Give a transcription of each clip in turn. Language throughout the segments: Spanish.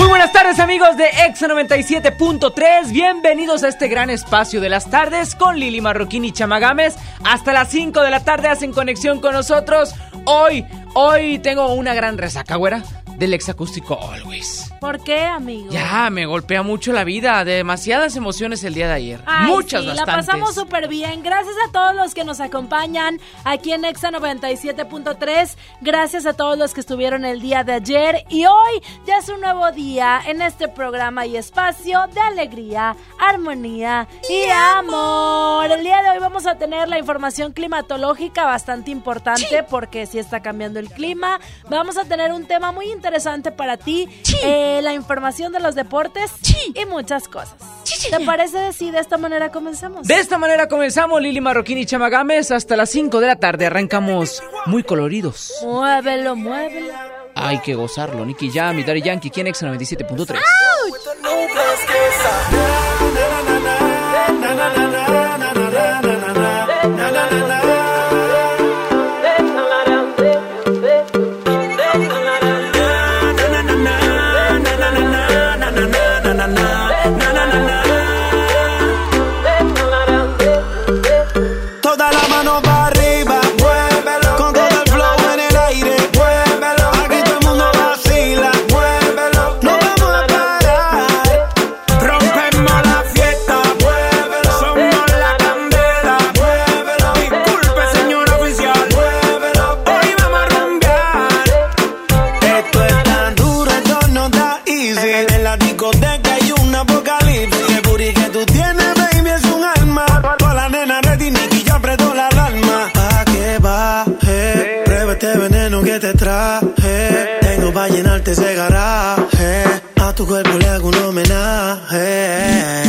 Muy buenas tardes amigos de Exa 97.3, bienvenidos a este gran espacio de las tardes con Lili Marroquín y Chamagames. Hasta las 5 de la tarde hacen conexión con nosotros. Hoy, hoy tengo una gran resaca, güera, del exacústico Always. ¿Por qué, amigo? Ya, me golpea mucho la vida, demasiadas emociones el día de ayer. Ay, Muchas, sí, bastantes. La pasamos súper bien. Gracias a todos los que nos acompañan aquí en Exa 97.3. Gracias a todos los que estuvieron el día de ayer. Y hoy ya es un nuevo día en este programa y espacio de alegría, armonía y amor. El día de hoy vamos a tener la información climatológica bastante importante porque si está cambiando el clima. Vamos a tener un tema muy interesante para ti. Eh, la información de los deportes y muchas cosas. ¿Te parece si de esta manera comenzamos? De esta manera comenzamos Lili Marroquín y Chamagames hasta las 5 de la tarde. Arrancamos muy coloridos. Muévelo, muévelo. Hay que gozarlo. Nicky Jam y Daddy Yankee, ¿quién Exa 97.3? Ese garaje. A tu cuerpo le hago un homenaje.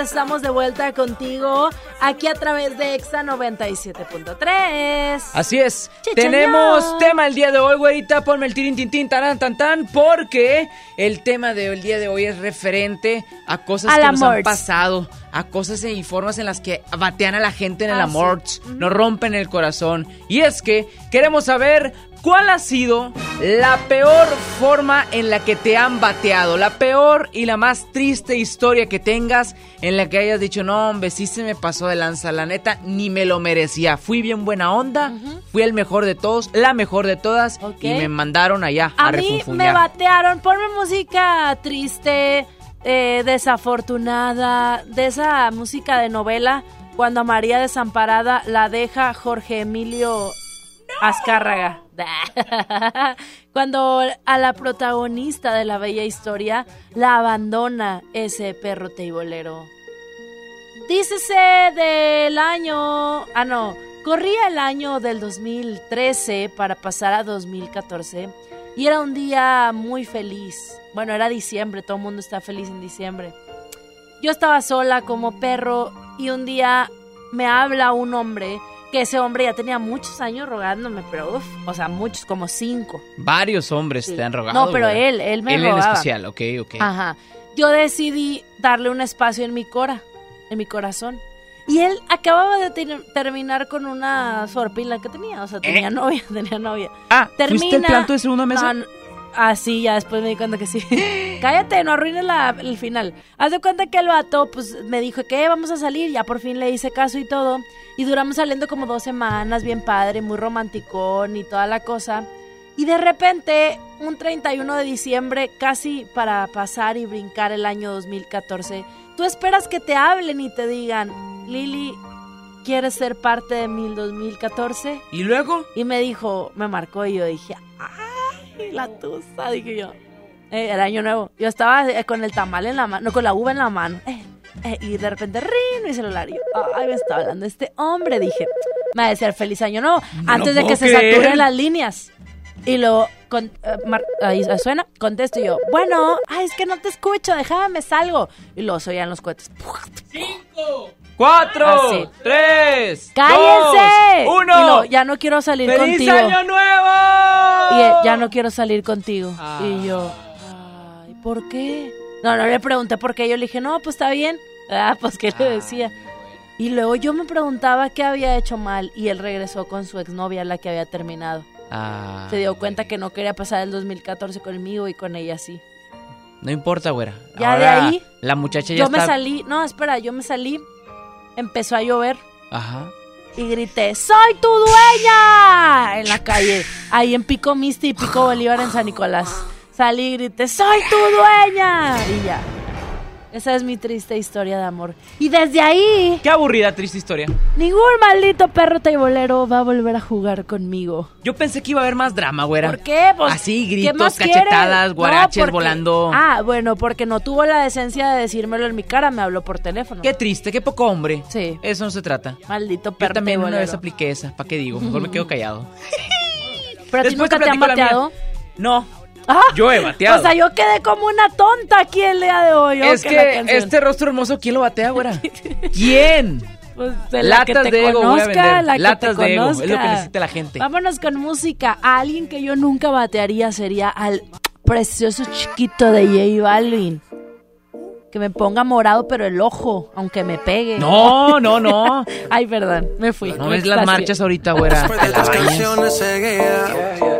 Estamos de vuelta contigo aquí a través de Exa 97.3. Así es. Chichañón. Tenemos tema el día de hoy, güerita. Ponme el tirin tin tin taran tan tan porque el tema del día de hoy es referente a cosas Al que nos han pasado, a cosas y formas en las que batean a la gente en el Ah, amor, sí. nos rompen el corazón. Y es que queremos saber ¿Cuál ha sido la peor forma en la que te han bateado? La peor y la más triste historia que tengas en la que hayas dicho, no, hombre, sí se me pasó de lanza, la neta, ni me lo merecía. Fui bien buena onda, fui el mejor de todos, la mejor de todas, y me mandaron allá a, a mí me batearon, ponme música triste, eh, desafortunada, de esa música de novela, cuando a María Desamparada la deja Jorge Emilio Azcárraga. Cuando a la protagonista de la bella historia la abandona ese perro teibolero. Dícese del año... Ah, no. Corría el año del 2013 para pasar a 2014 y era un día muy feliz. Bueno, era diciembre, todo el mundo está feliz en diciembre. Yo estaba sola como perro y un día me habla un hombre que ese hombre ya tenía muchos años rogándome, pero uff, o sea, muchos, como cinco. Varios hombres te han rogado. No, pero él, él me rogaba. Él en especial, ok, ok. Ajá. Yo decidí darle un espacio en mi cora, en mi corazón. Y él acababa de terminar con una sorpila que tenía, o sea, tenía ¿Eh? novia, tenía novia. Ah, Termina, ¿fuiste el planto de segunda mesa? Ah, sí, ya después me di cuenta que sí. Cállate, no arruines la, el final. Haz de cuenta que el vato, pues, me dijo que vamos a salir. Ya por fin le hice caso y todo. Y duramos saliendo como dos semanas, bien padre, muy romanticón y toda la cosa. Y de repente, un 31 de diciembre, casi para pasar y brincar el año 2014, tú esperas que te hablen y te digan, Lili, ¿quieres ser parte de mi 2014? ¿Y luego? Y me dijo, me marcó y yo dije, ¡ah! La tusa, dije yo. Eh, era año nuevo. Yo estaba eh, con el tamal en la mano, no, con la uva en la mano. Eh, y de repente, rin, mi celular. Y yo, ay, me estaba hablando este hombre. Dije, me va a decir feliz año nuevo. antes de que se saturen las líneas. Y luego, con, ahí suena, contesto yo, bueno, ay, es que no te escucho, déjame, salgo. Y luego se oían los cohetes. ¡Cinco! ¡Cuatro! Así. ¡Tres! ¡Cállense! Dos, ¡Uno! Y luego, ya no quiero salir ¡Feliz contigo. año nuevo! Y ya no quiero salir contigo. Ah. Y yo, ay, ¿por qué? No, no le pregunté por qué. Yo le dije, no, pues está bien. Ah, pues qué le decía. Y luego yo me preguntaba qué había hecho mal. Y él regresó con su exnovia, la que había terminado. Ah, Se dio cuenta que no quería pasar el 2014 conmigo y con ella sí. No importa, güera. Ya de Ahora, ahí, La muchacha ya Yo está... me salí, no, espera, yo me salí. Empezó a llover Ajá. Y grité, ¡Soy tu dueña! En la calle, ahí en Pico Misti y Pico Bolívar en San Nicolás. Salí y grité, ¡Soy tu dueña! Y ya. Esa es mi triste historia de amor. Y desde ahí, Qué aburrida, triste historia. ningún maldito perro teibolero va a volver a jugar conmigo. Yo pensé que iba a haber más drama, güera. ¿Por qué? Pues, Así, ¿qué gritos, cachetadas, No, guaraches porque- volando. Ah, bueno, porque no tuvo la decencia de decírmelo en mi cara, me habló por teléfono. Qué triste, qué poco hombre. Sí. Eso no se trata. Maldito Yo perro también una vez apliqué esa. ¿Para qué digo? Mejor me quedo callado. Pero a ti nunca te han bateado. No, Ah, yo he bateado. O sea, yo quedé como una tonta aquí el día de hoy. es oh, la que este rostro hermoso, ¿quién lo batea, güera? ¿Quién? Pues, de la que Latas te de ego voy a conozca, vender. la que Latas te de ego, es lo que conozca. necesita la gente. Vámonos con música. A alguien que yo nunca batearía sería al precioso chiquito de J Balvin. Que me ponga morado, pero el ojo, aunque me pegue. No, no, no. Ay, perdón, me fui. No ves las marchas ahorita, güera. Después de las canciones seguía,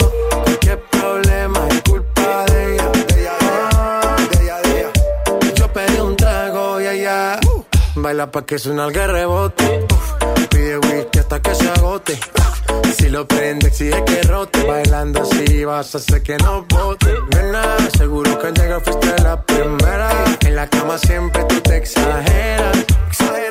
problema es culpa de ella. Ah, de ella, de ella. Yo pedí un trago y ella baila pa' que suena el rebote. Pide whisky hasta que se agote. Si lo prende, exige que rote. Bailando así vas a hacer que no bote. Nena, seguro que al llegar fuiste la primera. En la cama siempre tú te exageras. Exagera.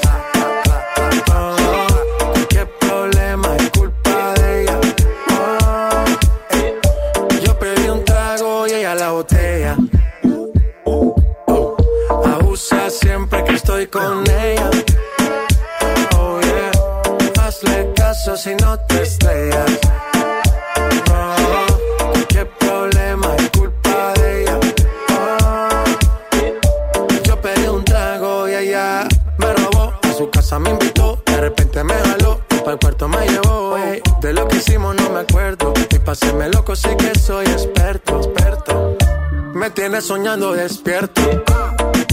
estoy con ella. Oh yeah, hazle caso si no te estrellas. Oh, qué problema es culpa de ella. Oh, yo pedí un trago y ella me robó. A su casa me invitó, de repente me jaló. Para el cuarto me llevó. ey. De lo que hicimos no me acuerdo. Y paséme loco, sé que soy experto, experto. Me tienes soñando despierto,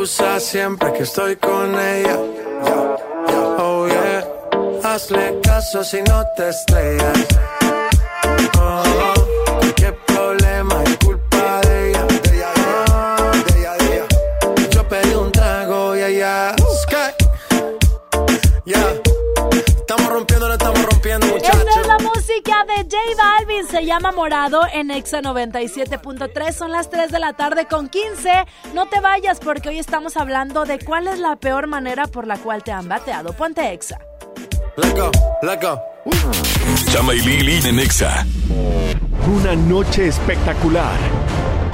Abusa siempre que estoy con ella. Oh yeah, hazle caso si no te estrellas. Oh, qué problema es culpa de ella. Oh, Yo pedí un trago y ella. Sky. Yeah. Estamos rompiendo, no estamos rompiendo, Esta es muchachos. la música de J Se llama Morado en Exa 97.3, son las 3 de la tarde con 15. No te vayas porque hoy estamos hablando de cuál es la peor manera por la cual te han bateado. Ponte Exa. Let go. Chama y Lili en Exa. Una noche espectacular.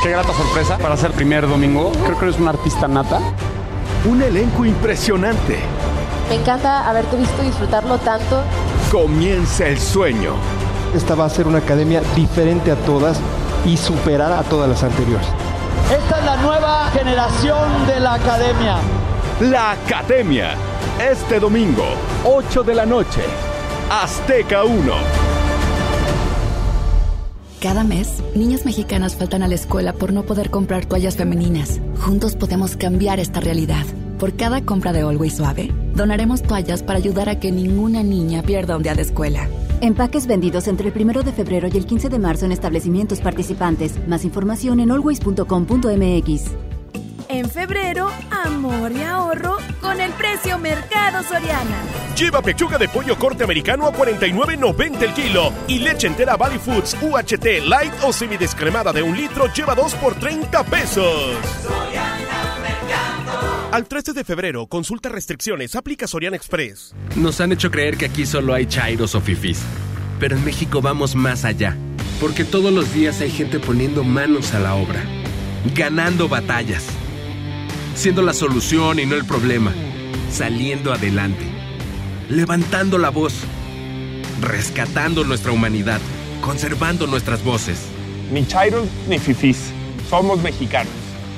Qué grata sorpresa para ser primer domingo. Creo que eres una artista nata. Un elenco impresionante. Me encanta haberte visto disfrutarlo tanto. Comienza el sueño. Esta va a ser una academia diferente a todas y superar a todas las anteriores. Esta es la nueva generación de la academia. La Academia. Este domingo, 8 de la noche. Azteca 1. Cada mes, niñas mexicanas faltan a la escuela por no poder comprar toallas femeninas. Juntos podemos cambiar esta realidad. Por cada compra de Always Suave, donaremos toallas para ayudar a que ninguna niña pierda un día de escuela. Empaques vendidos entre el 1 de febrero y el 15 de marzo en establecimientos participantes. Más información en always.com.mx. En febrero, amor y ahorro con el precio Mercado Soriana. Lleva pechuga de pollo corte americano a 49.90 el kilo y leche entera Valley Foods UHT light o semidescremada de un litro lleva 2 por 30 pesos. Al 13 de febrero, consulta restricciones, aplica Soriana Express. Nos han hecho creer que aquí solo hay chairos o fifís. Pero en México vamos más allá. Porque todos los días hay gente poniendo manos a la obra. Ganando batallas. Siendo la solución y no el problema. Saliendo adelante. Levantando la voz. Rescatando nuestra humanidad. Conservando nuestras voces. Ni chairos ni fifís. Somos mexicanos.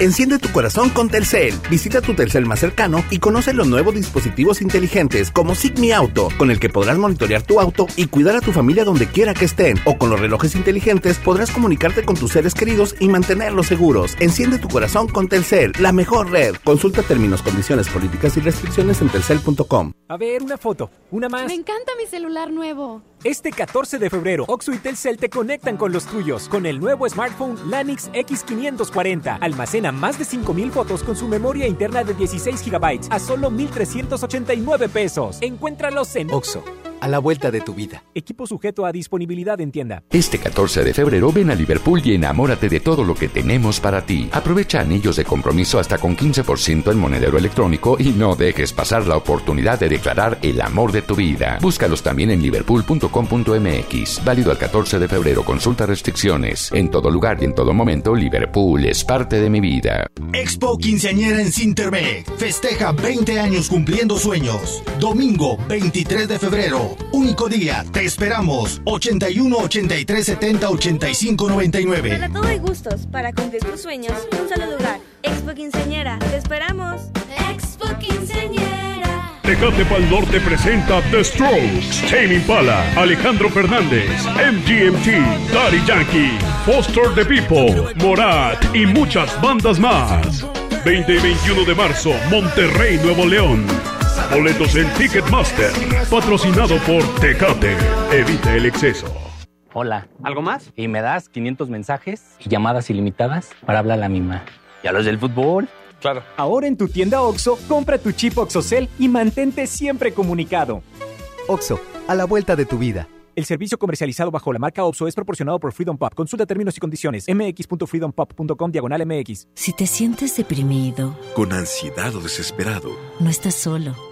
Enciende tu corazón con Telcel. Visita tu Telcel más cercano y conoce los nuevos dispositivos inteligentes como Sigmi Auto, con el que podrás monitorear tu auto y cuidar a tu familia donde quiera que estén. O con los relojes inteligentes podrás comunicarte con tus seres queridos y mantenerlos seguros. Enciende tu corazón con Telcel, la mejor red. Consulta términos, condiciones, políticas y restricciones en telcel.com. A ver, una foto, una más. Me encanta mi celular nuevo. Este 14 de febrero, Oxo y Telcel te conectan con los tuyos con el nuevo smartphone Lanix X540. Almacena más de 5000 fotos con su memoria interna de 16 GB a solo 1389 pesos. Encuéntralos en Oxo, a la vuelta de tu vida. Equipo sujeto a disponibilidad en tienda. Este 14 de febrero ven a Liverpool y enamórate de todo lo que tenemos para ti. Aprovecha anillos de compromiso hasta con 15% en monedero electrónico y no dejes pasar la oportunidad de declarar el amor de tu vida. Búscalos también en liverpool.com.mx. Válido al 14 de febrero. Consulta restricciones. En todo lugar y en todo momento, Liverpool es parte de mi vida. Expo Quinceañera en Cintermec. Festeja 20 años cumpliendo sueños. Domingo 23 de febrero. Único día. Te esperamos. 81 83 70 85 99. Para todo hay gustos. Para cumplir tus sueños, un solo lugar. Expo Quinceañera. Te esperamos. Expo Quinceañera. Tecate Pal Norte presenta The Strokes, Tame Impala, Alejandro Fernández, MGMT, Daddy Yankee, Foster the People, Morat y muchas bandas más. 20 y 21 de marzo, Monterrey, Nuevo León. Boletos en Ticketmaster, patrocinado por Tecate. Evita el exceso. Hola. ¿Algo más? Y me das 500 mensajes y llamadas ilimitadas para hablar a la misma. ¿Y a los del fútbol? Claro. Ahora en tu tienda OXO, compra tu chip OXOCEL y mantente siempre comunicado. OXO, a la vuelta de tu vida. El servicio comercializado bajo la marca OXO es proporcionado por Freedom Pop. Consulta términos y condiciones. mx.freedompop.com diagonal mx. Si te sientes deprimido, con ansiedad o desesperado, no estás solo.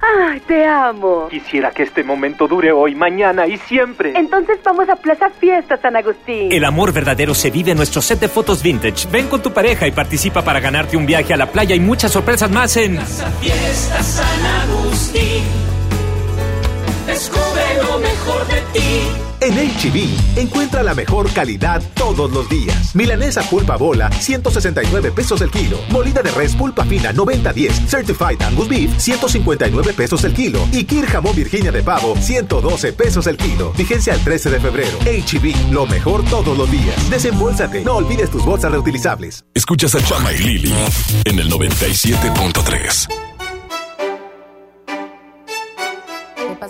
¡Ay, te amo! Quisiera que este momento dure hoy, mañana y siempre. Entonces vamos a Plaza Fiesta San Agustín. El amor verdadero se vive en nuestro set de fotos vintage. Ven con tu pareja y participa para ganarte un viaje a la playa y muchas sorpresas más en Plaza Fiesta San Agustín. Descubre lo mejor de ti. En HB, encuentra la mejor calidad todos los días. Milanesa pulpa bola, 169 pesos el kilo. Molida de res pulpa fina, 90-10. Certified Angus Beef, 159 pesos el kilo. Y Kir jamón Virginia de pavo, 112 pesos el kilo. Vigencia el 13 de febrero. HB, lo mejor todos los días. Desembolsate, no olvides tus bolsas reutilizables. Escuchas a Chama y Lili en el 97.3.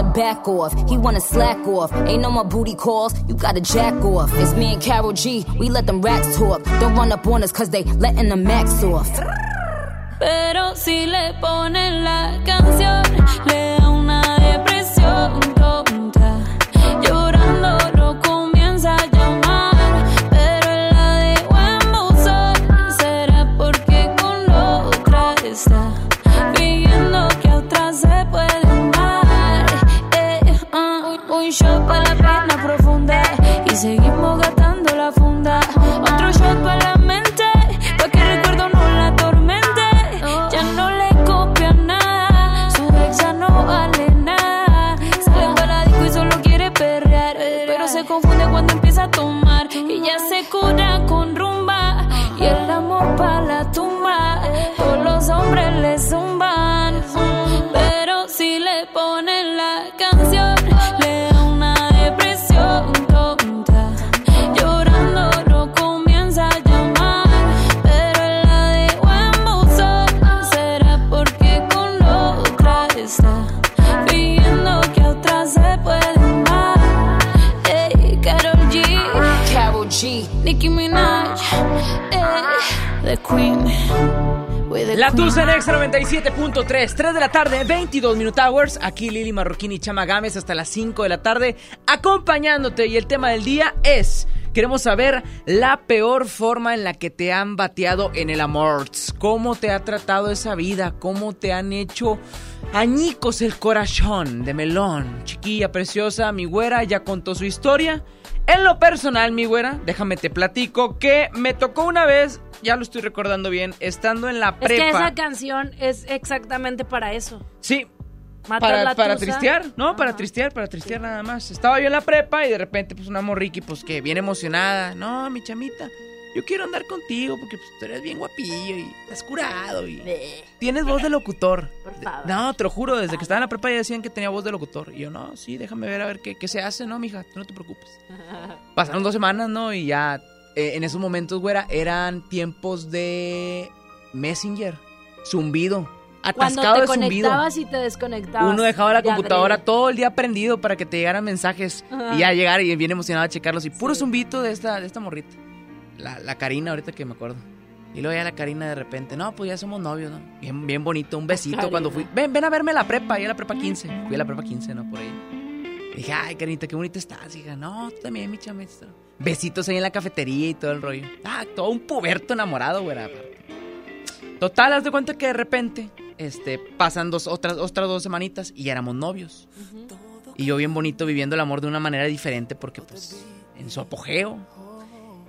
to back off. He wanna slack off. Ain't no more booty calls. You gotta jack off. It's me and Carol G. We let them rats talk. Don't run up on us cause they letting the max off. Pero si le ponen la canción, le da una depresión seguimos gastando la funda. Otro shot para la mente, pa' que el recuerdo no la atormente. Ya no le copia nada, su ex ya no vale nada. Sale para la disco y solo quiere perrear, pero se confunde cuando empieza a tomar. Y ya se cura con rumba y el amor para la tumba. Todos los hombres le La. Tusa en Extra 97.3, 3 de la tarde, 22 Minute Hours. Aquí Lili Marroquín y Chama Gámez hasta las 5 de la tarde, acompañándote. Y el tema del día es: Queremos saber la peor forma en la que te han bateado en el amor. ¿Cómo te ha tratado esa vida? ¿Cómo te han hecho añicos el corazón de melón? Chiquilla preciosa, mi güera ya contó su historia. En lo personal, mi güera, déjame te platico que me tocó una vez, ya lo estoy recordando bien, estando en la prepa. Es que esa canción es exactamente para eso. Sí, para, para tristear, ¿no? Para tristear, para tristear nada más. Estaba yo en la prepa y de repente, pues, una morriqui, pues, que bien emocionada. No, mi chamita, yo quiero andar contigo porque pues, tú eres bien guapillo y estás curado y tienes voz de locutor. Por favor. No, te lo juro, desde que estaba en la prepa ya decían que tenía voz de locutor. Y yo, no, sí, déjame ver a ver qué, qué se hace, ¿no, mija? Tú no te preocupes. Pasaron dos semanas, ¿no? Y ya, eh, en esos momentos, güera, eran tiempos de Messenger, zumbido cuando te conectabas y te desconectabas. Uno dejaba la computadora todo el día prendido para que te llegaran mensajes y ya llegar y bien emocionado a checarlos. Y puro zumbito de esta, de esta morrita. La, la Karina, ahorita que me acuerdo. Y luego ya la Karina de repente, no, pues ya somos novios, ¿no? Bien, bien bonito, un besito cuando fui. Ven, ven a verme a la prepa, y a la prepa 15. Fui a la prepa 15, ¿no? Por ahí. Y dije, ay, Karinita, qué bonita estás. No, tú también, mi chamestra. Besitos ahí en la cafetería y todo el rollo. Ah, todo un puberto enamorado, güey, Total, haz de cuenta que de repente este, pasan dos, otras, otras dos semanitas y ya éramos novios. Y yo bien bonito viviendo el amor de una manera diferente porque pues en su apogeo.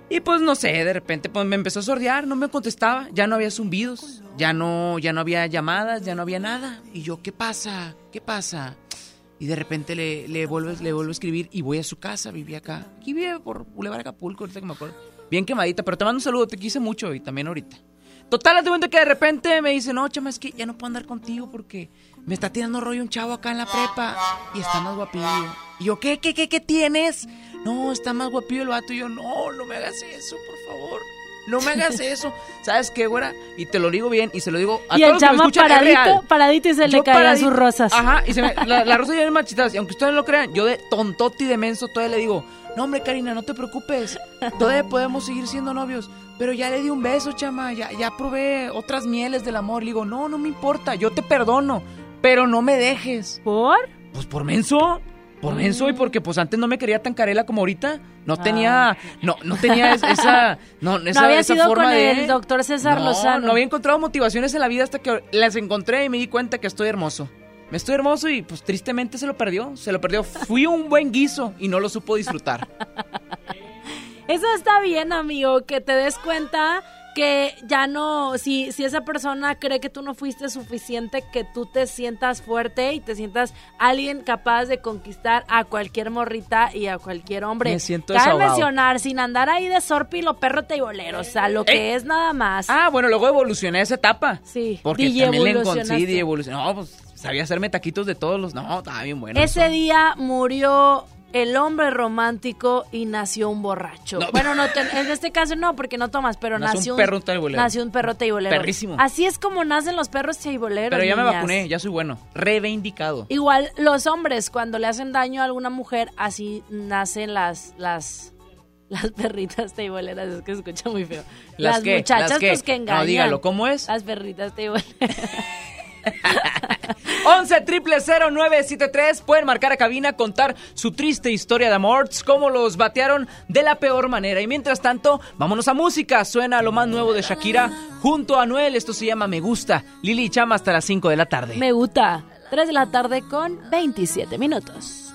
Y pues no sé, de repente pues me empezó a sordear, no me contestaba, ya no había zumbidos, ya no, ya no había llamadas, ya no había nada. Y yo, ¿qué pasa? ¿Qué pasa? Y de repente le, le, vuelvo, le vuelvo a escribir y voy a su casa, vivía acá. Aquí vive por Boulevard Acapulco, ahorita que me acuerdo. Bien quemadita, pero te mando un saludo, te quise mucho y también ahorita. Total, te cuento que de repente me dice, no, chama, es que ya no puedo andar contigo porque me está tirando rollo un chavo acá en la prepa y está más guapillo. Y yo, ¿qué, qué, qué, qué tienes? No, está más guapillo el vato. Y yo, no, no me hagas eso, por favor. No me hagas eso. ¿Sabes qué, güera? Y te lo digo bien y se lo digo a y todos el chama paradito, paradito y se le caían sus rosas. Ajá, y se me, la, la rosa ya es machitas. Y aunque ustedes no lo crean, yo de tontote y de menso todavía le digo, no, hombre, Karina, no te preocupes. Todavía podemos seguir siendo novios. Pero ya le di un beso, chama. Ya, ya probé otras mieles del amor. Le digo, no, no me importa. Yo te perdono. Pero no me dejes. ¿Por? Pues por menso. Por menso y porque pues antes no me quería tan carela como ahorita. No tenía, ah. no, no tenía esa, no, esa, no había esa sido forma con de. el doctor César no, Lozano. No había encontrado motivaciones en la vida hasta que las encontré y me di cuenta que estoy hermoso. Me estoy hermoso y pues tristemente se lo perdió. Se lo perdió. Fui un buen guiso y no lo supo disfrutar. Eso está bien, amigo, que te des cuenta que ya no, si, si esa persona cree que tú no fuiste suficiente, que tú te sientas fuerte y te sientas alguien capaz de conquistar a cualquier morrita y a cualquier hombre. Me siento Cabe mencionar, sin andar ahí de sorpilo, perro bolero, o sea, lo que Eh. es nada más. Ah, bueno, luego evolucioné esa etapa. Sí, Porque DJ también le encontré y evolucioné. No, pues sabía hacerme taquitos de todos los. No, estaba bien bueno. Ese eso. día murió el hombre romántico y nació un borracho. No. Bueno, no, te- en este caso no, porque no tomas, pero Nació nació, un perro teibolero. Nació un perro teibolero. Perrísimo. Así es como nacen los perros teiboleros. Pero ya me vacuné, ya soy bueno. Reivindicado. Igual los hombres cuando le hacen daño a alguna mujer, así nacen las las las perritas teiboleras, es que se escucha muy feo. ¿Las Las qué? muchachas ¿Las qué? pues que No, engañan. dígalo, ¿cómo es? Las perritas teiboleras. 11 triple 0973 pueden marcar a cabina, contar su triste historia de amor, cómo los batearon de la peor manera. Y mientras tanto, vámonos a música. Suena lo más nuevo de Shakira junto a Noel. Esto se llama Me Gusta. Lili Chama hasta las 5 de la tarde. Me gusta. 3 de la tarde con 27 minutos.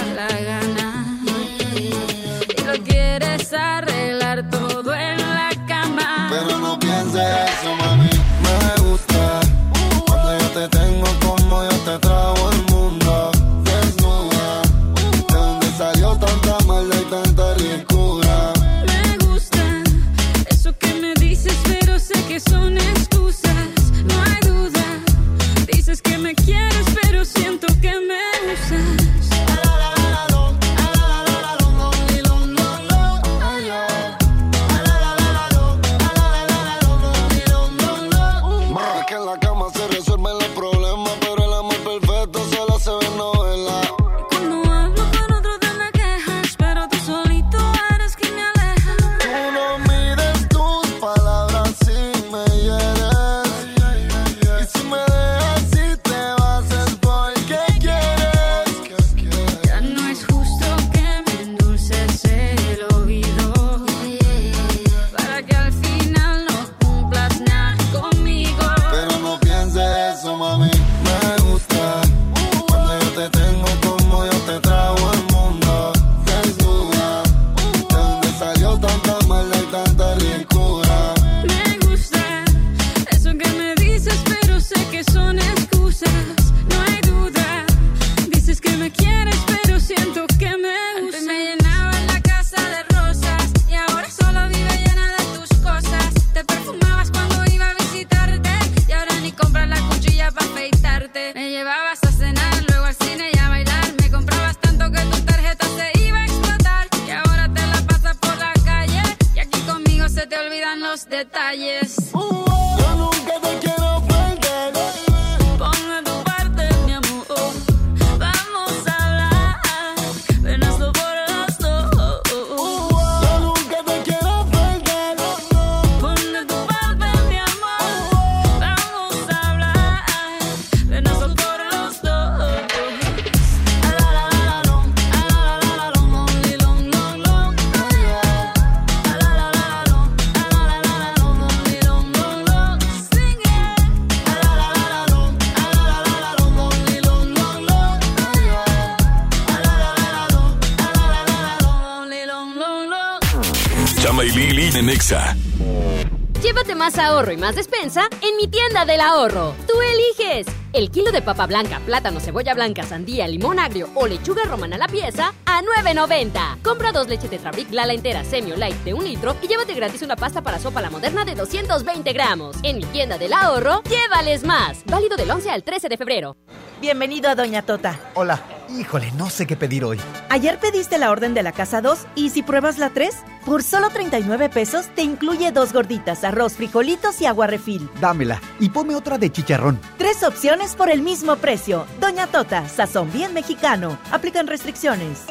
ahorro y más despensa en mi tienda del ahorro. Tú eliges. El kilo de papa blanca, plátano, cebolla blanca, sandía, limón agrio o lechuga romana a la pieza a 9.90. Compra dos leches Tetrabric Lala entera Semio Light de un litro y llévate gratis una pasta para sopa la moderna de 220 gramos. En mi tienda del ahorro, llévales más. Válido del 11 al 13 de febrero. Bienvenido a Doña Tota. Hola. Híjole, no sé qué pedir hoy. Ayer pediste la orden de la casa 2 y si pruebas la 3, por solo 39 pesos te incluye dos gorditas, arroz, frijolitos y agua refil. Dámela y ponme otra de chicharrón. Tres opciones por el mismo precio. Doña Tota, sazón bien mexicano. Aplican restricciones.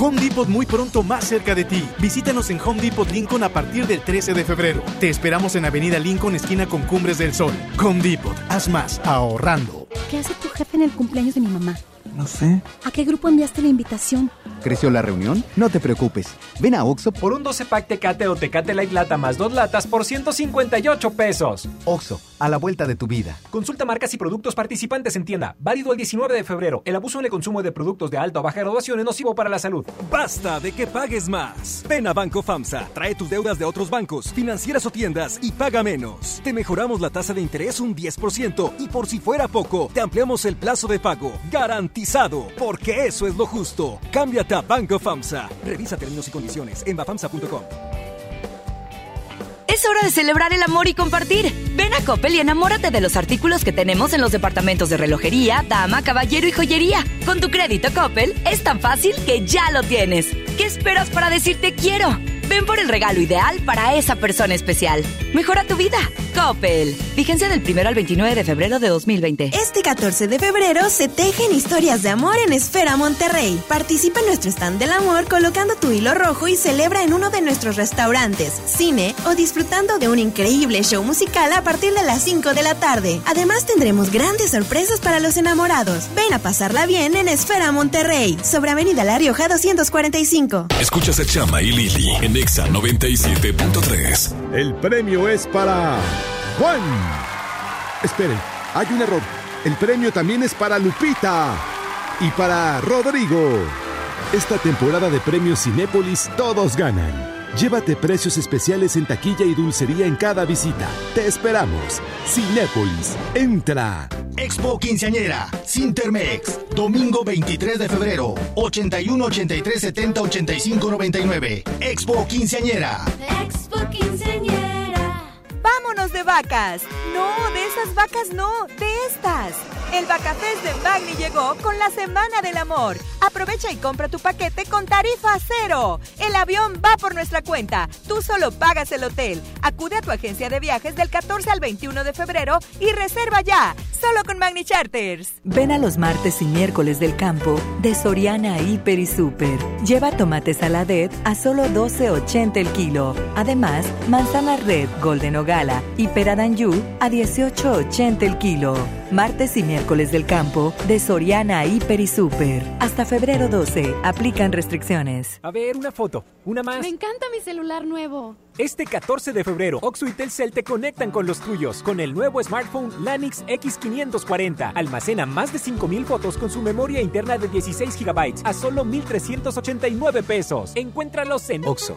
Home Depot muy pronto más cerca de ti. Visítanos en Home Depot Lincoln a partir del 13 de febrero. Te esperamos en Avenida Lincoln, esquina con Cumbres del Sol. Home Depot, haz más, ahorrando. ¿Qué hace tu jefe en el cumpleaños de mi mamá? No sé. ¿A qué grupo enviaste la invitación? ¿Creció la reunión? No te preocupes. Ven a Oxo Por un 12 pack Tecate o Tecate Light Lata más dos latas por 158 pesos. Oxo, a la vuelta de tu vida. Consulta marcas y productos participantes en tienda. Válido el 19 de febrero. El abuso en el consumo de productos de alta o baja graduación es nocivo para la salud. Basta de que pagues más. Ven a Banco FAMSA, trae tus deudas de otros bancos, financieras o tiendas y paga menos. Te mejoramos la tasa de interés un 10% y por si fuera poco, te ampliamos el plazo de pago. Garantizado, porque eso es lo justo. Cámbiate Banco FAMSA. Revisa términos y condiciones en bafamsa.com. Es hora de celebrar el amor y compartir. Ven a Coppel y enamórate de los artículos que tenemos en los departamentos de relojería, dama, caballero y joyería. Con tu crédito Coppel es tan fácil que ya lo tienes. ¿Qué esperas para decirte quiero? Ven por el regalo ideal para esa persona especial. Mejora tu vida. Coppel. Vigencia del 1 al 29 de febrero de 2020. Este 14 de febrero se tejen historias de amor en Esfera Monterrey. Participa en nuestro stand del amor colocando tu hilo rojo y celebra en uno de nuestros restaurantes, cine o disfrutando de un increíble show musical a partir de las 5 de la tarde. Además tendremos grandes sorpresas para los enamorados. Ven a pasarla bien en Esfera Monterrey, sobre Avenida La Rioja 245. Escuchas a Chama y Lili en Exa 97.3. El premio es para Juan. Esperen, hay un error. El premio también es para Lupita y para Rodrigo. Esta temporada de premios Cinépolis todos ganan. Llévate precios especiales en taquilla y dulcería en cada visita. Te esperamos. Cinépolis, entra. Expo Quinceañera, Sintermex, domingo 23 de febrero, 81 83 70 85 99. Expo Quinceañera. Expo Quinceañera. ¡Vámonos de vacas! No, de esas vacas no, de estas. El Vacafest de Magni llegó con la Semana del Amor. Aprovecha y compra tu paquete con tarifa cero. El avión va por nuestra cuenta. Tú solo pagas el hotel. Acude a tu agencia de viajes del 14 al 21 de febrero y reserva ya. Solo con Magni Charters. Ven a los martes y miércoles del campo de Soriana Hiper y Super. Lleva tomate saladet a solo 12.80 el kilo. Además, manzana red Golden Ogala y peradanyu a 18.80 el kilo. Martes y miércoles del campo de Soriana Hiper y Super. Hasta febrero 12. Aplican restricciones. A ver, una foto. Una más. Me encanta mi celular nuevo. Este 14 de febrero, Oxo y Telcel te conectan con los tuyos con el nuevo smartphone Lanix X540. Almacena más de 5000 fotos con su memoria interna de 16 GB a solo 1389 pesos. Encuéntralos en Oxo,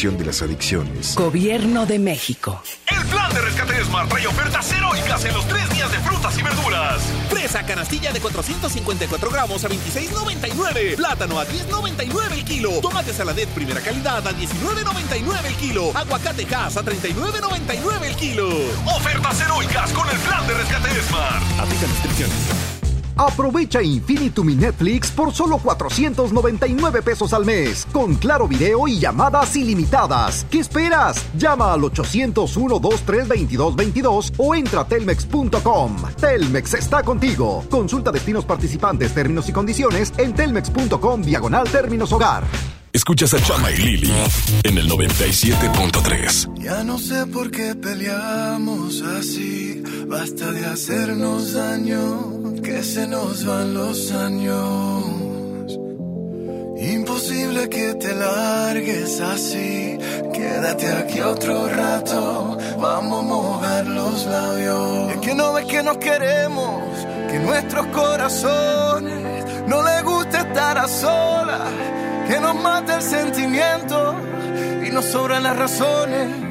prevención de las adicciones. Gobierno de México. El plan de rescate Smart trae ofertas heroicas en los tres días de frutas y verduras. Fresa canastilla de 454 gramos a 26,99. Plátano a 10,99 el kilo. Tomate saladet primera calidad a 19,99 el kilo. Aguacate Hass a 39,99 el kilo. Ofertas heroicas con el plan de rescate Smart. Aplica restricciones. Aprovecha Infinitum y Netflix por solo 499 pesos al mes, con claro video y llamadas ilimitadas. ¿Qué esperas? Llama al 801-232222 o entra a telmex.com. Telmex está contigo. Consulta destinos participantes, términos y condiciones en telmex.com diagonal términos hogar. Escuchas a Chama y Lili en el 97.3. Ya no sé por qué peleamos así. Basta de hacernos daño, que se nos van los años. Imposible que te largues así. Quédate aquí otro rato. Vamos a mojar los labios. Es que no ves que nos queremos, que nuestros corazones no les gusta estar a solas que nos mata el sentimiento y nos sobran las razones.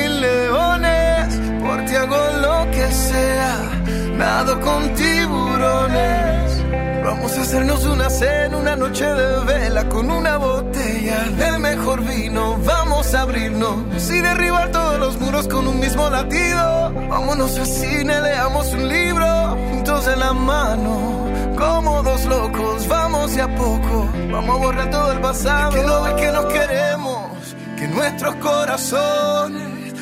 hago lo que sea, nado con tiburones. Vamos a hacernos una cena, una noche de vela con una botella del mejor vino. Vamos a abrirnos y derribar todos los muros con un mismo latido. Vámonos al cine, leamos un libro juntos en la mano como dos locos, vamos de a poco, vamos a borrar todo el pasado. que no que nos queremos, que nuestros corazones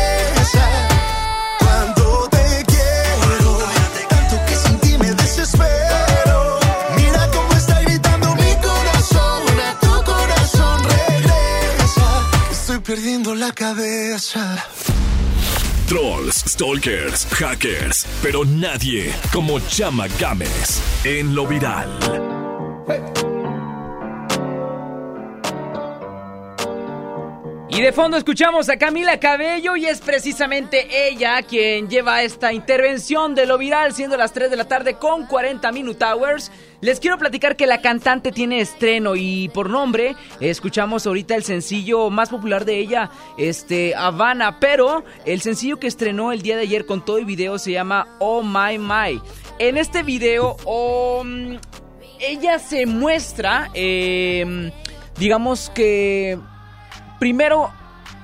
Perdiendo la cabeza. Trolls, stalkers, hackers, pero nadie como Chama Games en lo viral. Y de fondo escuchamos a Camila Cabello y es precisamente ella quien lleva esta intervención de lo viral siendo las 3 de la tarde con 40 Minute Hours. Les quiero platicar que la cantante tiene estreno y por nombre escuchamos ahorita el sencillo más popular de ella, este Havana, pero el sencillo que estrenó el día de ayer con todo el video se llama Oh My My. En este video oh, mm, ella se muestra, eh, digamos que primero,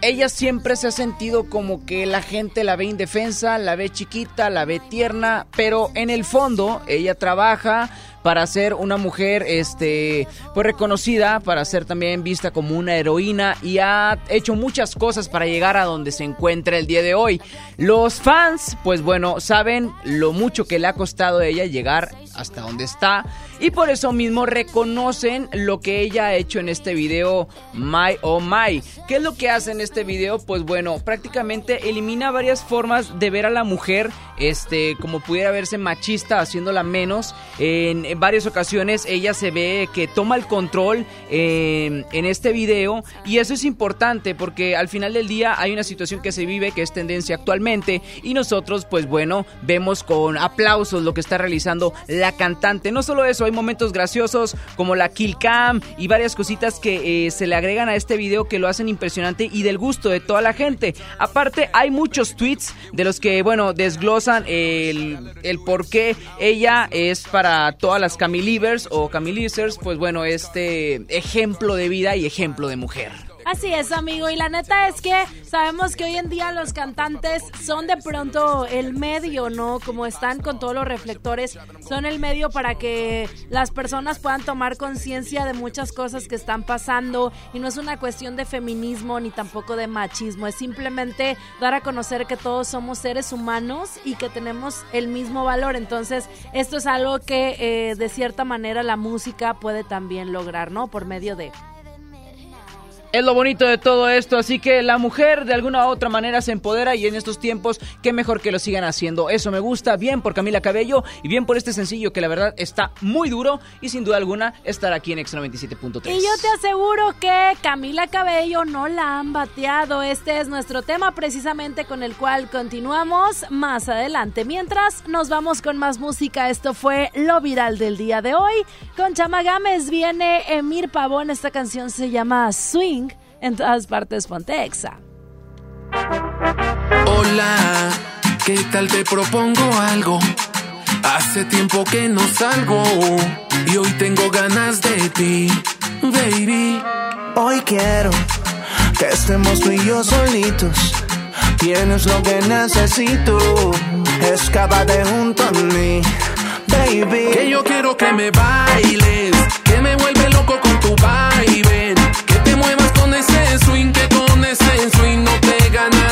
ella siempre se ha sentido como que la gente la ve indefensa, la ve chiquita, la ve tierna, pero en el fondo ella trabaja para ser una mujer este pues reconocida, para ser también vista como una heroína y ha hecho muchas cosas para llegar a donde se encuentra el día de hoy. Los fans, pues bueno, saben lo mucho que le ha costado a ella llegar hasta donde está y por eso mismo reconocen lo que ella ha hecho en este video My Oh My. ¿Qué es lo que hace en este video? Pues bueno, prácticamente elimina varias formas de ver a la mujer, este, como pudiera verse machista, haciéndola menos. En, varias ocasiones ella se ve que toma el control eh, en este video y eso es importante porque al final del día hay una situación que se vive que es tendencia actualmente y nosotros pues bueno vemos con aplausos lo que está realizando la cantante. No solo eso, hay momentos graciosos como la kill cam y varias cositas que eh, se le agregan a este video que lo hacen impresionante y del gusto de toda la gente. Aparte hay muchos tweets de los que bueno desglosan el, el por qué ella es para todas las Camilivers o Camilizers pues bueno este ejemplo de vida y ejemplo de mujer. Así es, amigo. Y la neta es que sabemos que hoy en día los cantantes son de pronto el medio, ¿no? Como están con todos los reflectores, son el medio para que las personas puedan tomar conciencia de muchas cosas que están pasando. Y no es una cuestión de feminismo ni tampoco de machismo. Es simplemente dar a conocer que todos somos seres humanos y que tenemos el mismo valor. Entonces, esto es algo que eh, de cierta manera la música puede también lograr, ¿no? Por medio de... Es lo bonito de todo esto, así que la mujer de alguna u otra manera se empodera y en estos tiempos qué mejor que lo sigan haciendo. Eso me gusta, bien por Camila Cabello y bien por este sencillo que la verdad está muy duro y sin duda alguna estará aquí en X97.3. Y yo te aseguro que Camila Cabello no la han bateado. Este es nuestro tema precisamente con el cual continuamos más adelante. Mientras nos vamos con más música, esto fue lo viral del día de hoy. Con Chama Gámez viene Emir Pavón, esta canción se llama Swing en todas partes Pontexa. Hola, ¿qué tal te propongo algo? Hace tiempo que no salgo y hoy tengo ganas de ti, baby. Hoy quiero que estemos tú y yo solitos. Tienes lo que necesito. Escápate junto a mí, baby. Que yo quiero que me bailes, que me vuelve loco con tu baile,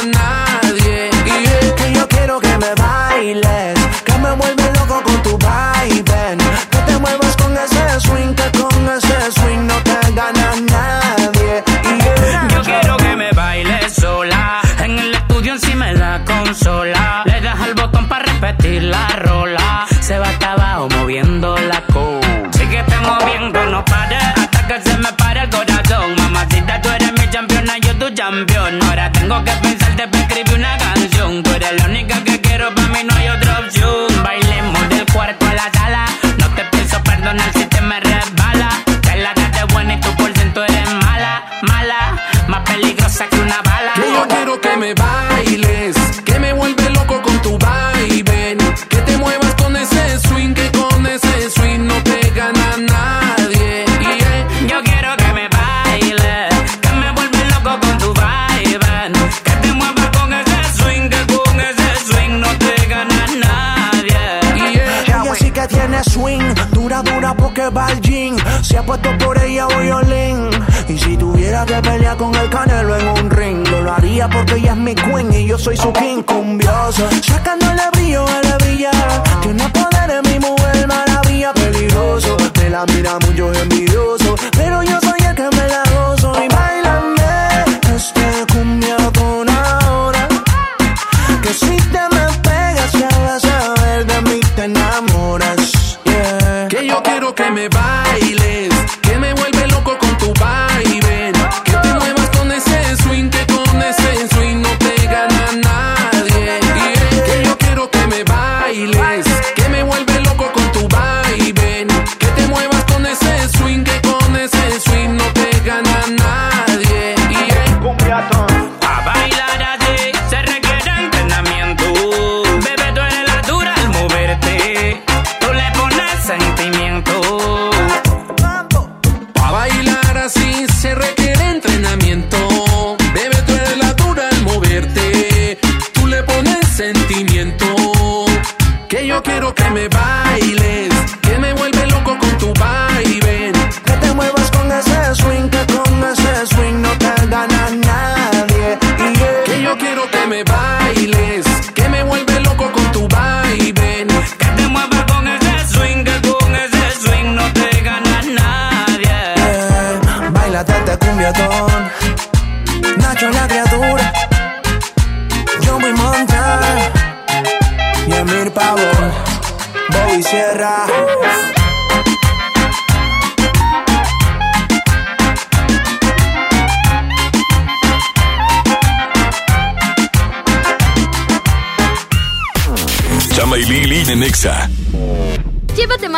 nadie. Y es que yo quiero que me bailes, que me vuelve loco con tu vaivén. Que te muevas con ese swing, que con ese swing no te gana nadie. Y. Yo quiero que me bailes sola, en el estudio encima de la consola. Le das al botón para repetir la rola champion. Ahora tengo que pensarte para escribir una canción. Tú eres la única que quiero, para mí no hay otra opción. Bailemos del cuarto a la sala. No te pienso perdonar si dura, dura porque va al gym. Se ha puesto por ella violín. Y si tuviera que pelear con el canelo en un ring, yo lo haría porque ella es mi queen y yo soy su king cumbioso. Sacándole brillo a la brilla, tiene poder en mi mujer maravilla, peligroso. Me la mira mucho envidioso, pero yo soy el que me la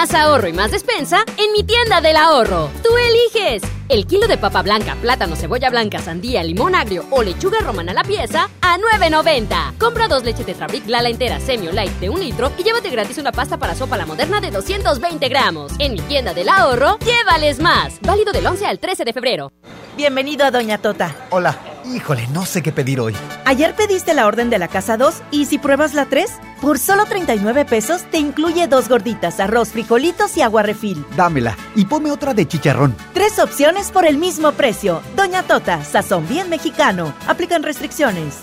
más ahorro y más despensa en mi tienda del ahorro. Tú eliges. El kilo de papa blanca, plátano, cebolla blanca, sandía, limón agrio o lechuga romana a la pieza a 9.90. Compra dos leches Tetrabric Lala entera Semio Light de un litro y llévate gratis una pasta para sopa la moderna de 220 gramos. En mi tienda del ahorro, llévales más. Válido del 11 al 13 de febrero. Bienvenido a Doña Tota. Hola. Híjole, no sé qué pedir hoy. Ayer pediste la orden de la casa 2 y si pruebas la 3, por solo 39 pesos te incluye dos gorditas, arroz, frijolitos y agua refil. Dámela y ponme otra de chicharrón. Tres opciones por el mismo precio. Doña Tota, sazón bien mexicano. Aplican restricciones.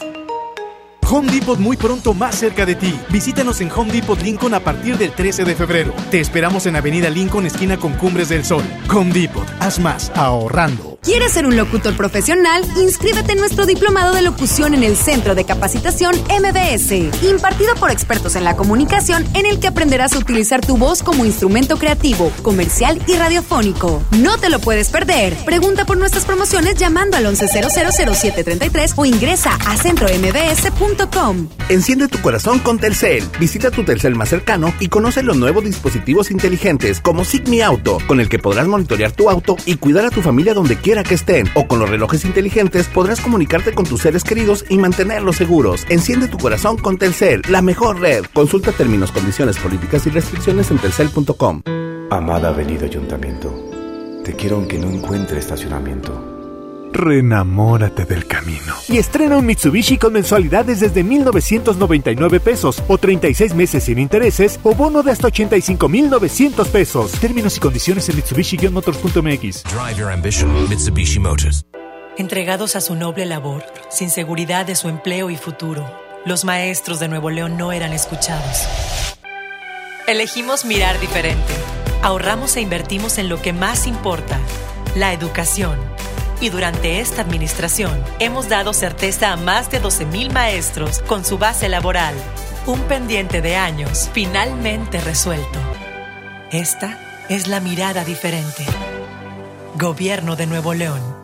Home Depot muy pronto más cerca de ti. Visítanos en Home Depot Lincoln a partir del 13 de febrero. Te esperamos en Avenida Lincoln, esquina con Cumbres del Sol. Home Depot, haz más ahorrando. ¿Quieres ser un locutor profesional? Inscríbete en nuestro diplomado de locución en el Centro de Capacitación MBS, impartido por expertos en la comunicación, en el que aprenderás a utilizar tu voz como instrumento creativo, comercial y radiofónico. No te lo puedes perder. Pregunta por nuestras promociones llamando al 11000733 o ingresa a centrombs.com. Enciende tu corazón con Telcel. Visita tu Telcel más cercano y conoce los nuevos dispositivos inteligentes como Sigmi Auto, con el que podrás monitorear tu auto y cuidar a tu familia donde que estén. O con los relojes inteligentes podrás comunicarte con tus seres queridos y mantenerlos seguros. Enciende tu corazón con Telcel, la mejor red. Consulta términos, condiciones, políticas y restricciones en telcel.com. Amada Avenida Ayuntamiento, te quiero aunque no encuentre estacionamiento. Renamórate del camino. Y estrena un Mitsubishi con mensualidades desde 1,999 pesos o 36 meses sin intereses o bono de hasta 85,900 pesos. Términos y condiciones en Mitsubishi-motors.mx. Drive your ambition, Mitsubishi Motors. Entregados a su noble labor, sin seguridad de su empleo y futuro, los maestros de Nuevo León no eran escuchados. Elegimos mirar diferente. Ahorramos e invertimos en lo que más importa, la educación. Y durante esta administración hemos dado certeza a más de 12.000 maestros con su base laboral. Un pendiente de años finalmente resuelto. Esta es la mirada diferente. Gobierno de Nuevo León.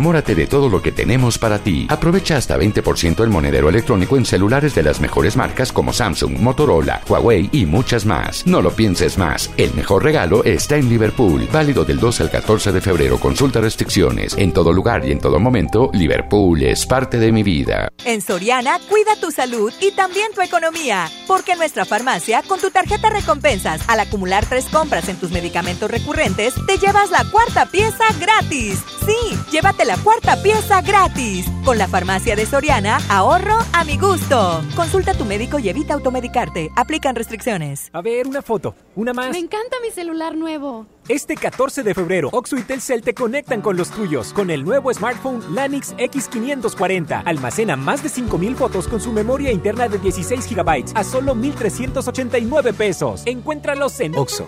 enamórate de todo lo que tenemos para ti. Aprovecha hasta 20% el monedero electrónico en celulares de las mejores marcas como Samsung, Motorola, Huawei y muchas más. No lo pienses más. El mejor regalo está en Liverpool. Válido del 12 al 14 de febrero. Consulta restricciones. En todo lugar y en todo momento, Liverpool es parte de mi vida. En Soriana, cuida tu salud y también tu economía. Porque en nuestra farmacia, con tu tarjeta recompensas, al acumular tres compras en tus medicamentos recurrentes, te llevas la cuarta pieza gratis. Sí, llévate la cuarta pieza gratis. Con la farmacia de Soriana, ahorro a mi gusto. Consulta a tu médico y evita automedicarte. Aplican restricciones. A ver, una foto. Una más. Me encanta mi celular nuevo. Este 14 de febrero, Oxo y Telcel te conectan con los tuyos con el nuevo smartphone Lanix X540. Almacena más de 5000 fotos con su memoria interna de 16 GB a solo 1389 pesos. Encuéntralos en Oxo,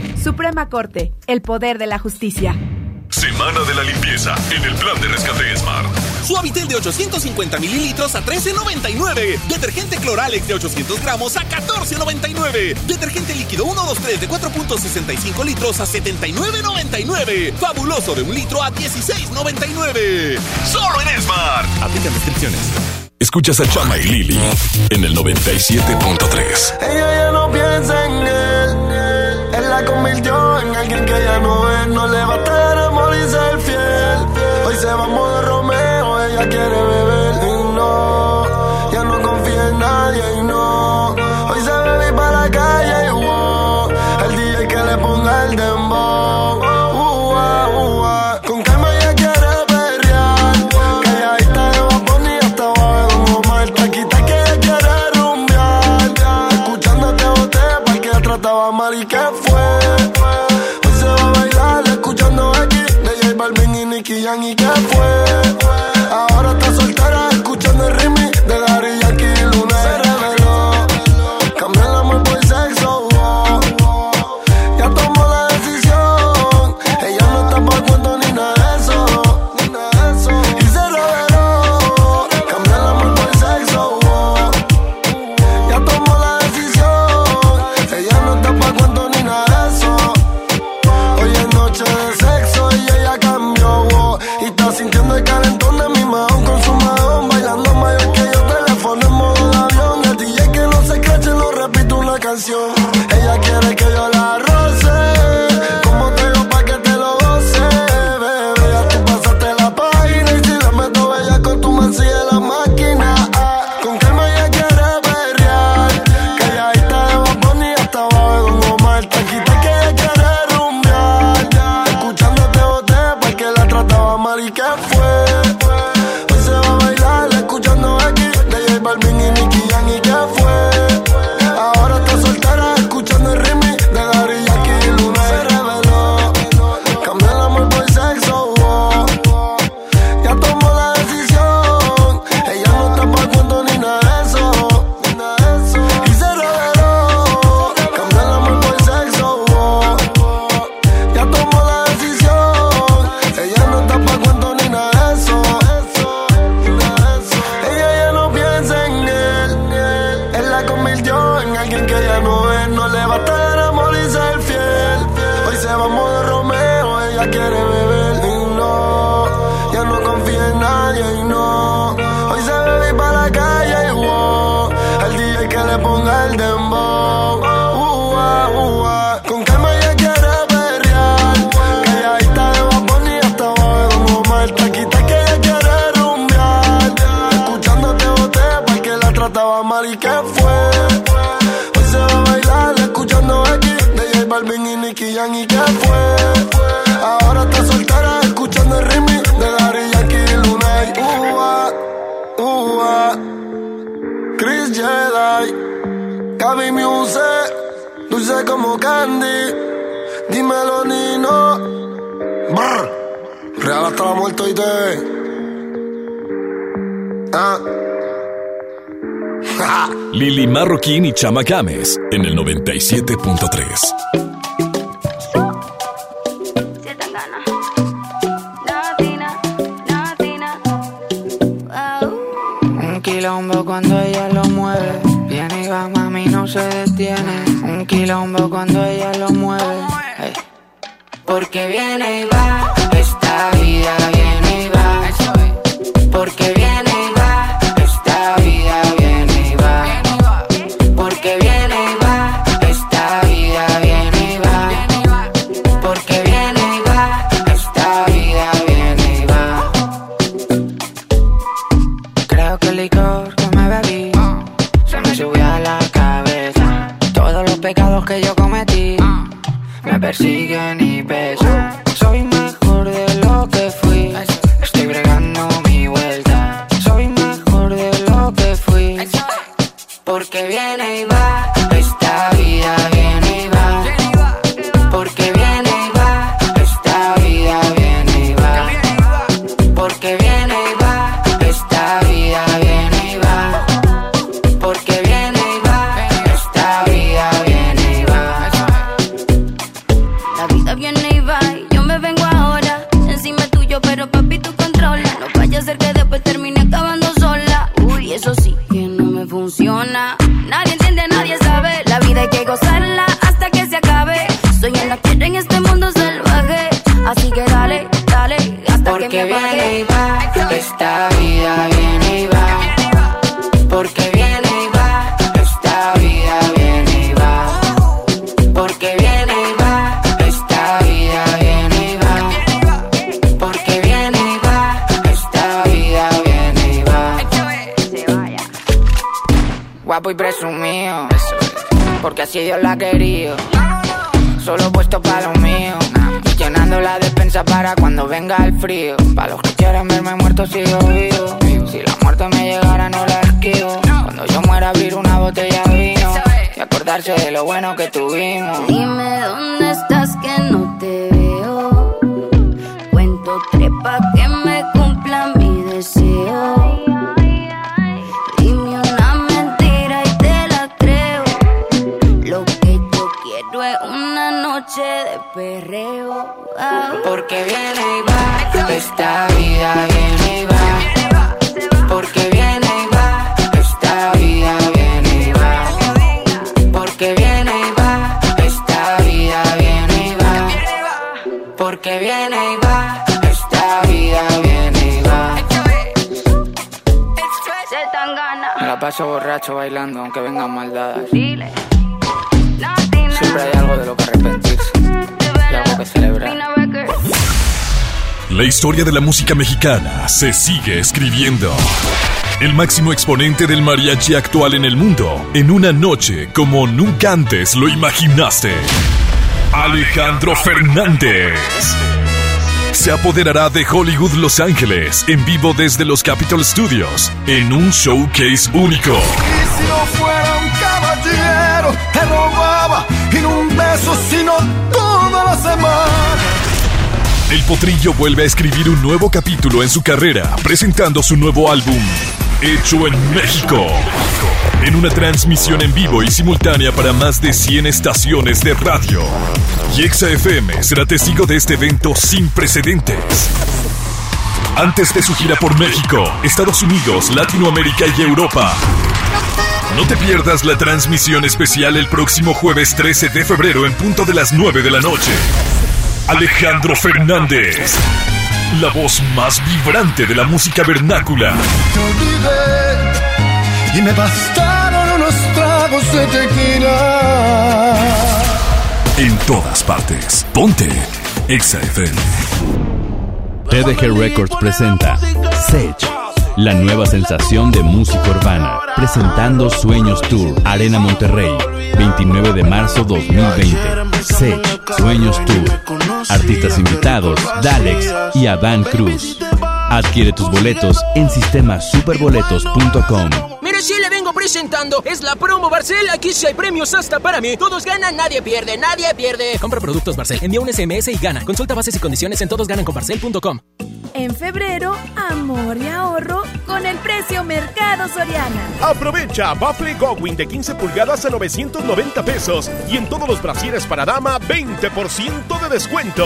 Suprema Corte, el poder de la justicia. Semana de la limpieza en el plan de rescate Smart. Suavitel de 850 mililitros a 13.99. Detergente Cloralex de 800 gramos a 14.99. Detergente líquido 123 de 4.65 litros a 79.99. Fabuloso de un litro a 16.99. Solo en Smart. Aplican descripciones. Escuchas a Chama y Lili en el 97.3. Ella ya no piensa en él. Convirtió en alguien que ya no es. No le va a estar amor y ser fiel. Hoy se va a modo Romeo. Ella quiere beber y no. Ya no confía en nadie y no. Hoy se bebe para la calle Chama Games en el 97.3. de la música mexicana se sigue escribiendo. El máximo exponente del mariachi actual en el mundo, en una noche como nunca antes lo imaginaste. Alejandro Fernández. Se apoderará de Hollywood Los Ángeles en vivo desde los Capitol Studios en un showcase único. Y si no fuera un caballero, te robaba y un beso, sino toda la semana. El potrillo vuelve a escribir un nuevo capítulo en su carrera, presentando su nuevo álbum, Hecho en México. En una transmisión en vivo y simultánea para más de 100 estaciones de radio. Y ExaFM será testigo de este evento sin precedentes. Antes de su gira por México, Estados Unidos, Latinoamérica y Europa. No te pierdas la transmisión especial el próximo jueves 13 de febrero en punto de las 9 de la noche. Alejandro Fernández. La voz más vibrante de la música vernácula. Te olvidé y me bastaron unos tragos de tequila. En todas partes. Ponte. Exa FM. TDG Records presenta Sage la nueva sensación de música urbana. Presentando Sueños Tour, Arena Monterrey, 29 de marzo 2020. C, Sueños Tour. Artistas invitados, Dalex y Adán Cruz. Adquiere tus boletos en sistemasuperboletos.com. Mire, si le vengo presentando. Es la promo Barcel. Aquí sí hay premios hasta para mí. Todos ganan, nadie pierde, nadie pierde. Compra productos Barcel. Envía un SMS y gana. Consulta bases y condiciones en todosgananconbarcel.com. En febrero, amor y ahorro con el precio Mercado Soriana. Aprovecha Buffalo Gowin de 15 pulgadas a 990 pesos y en todos los brasieres para dama 20% de descuento.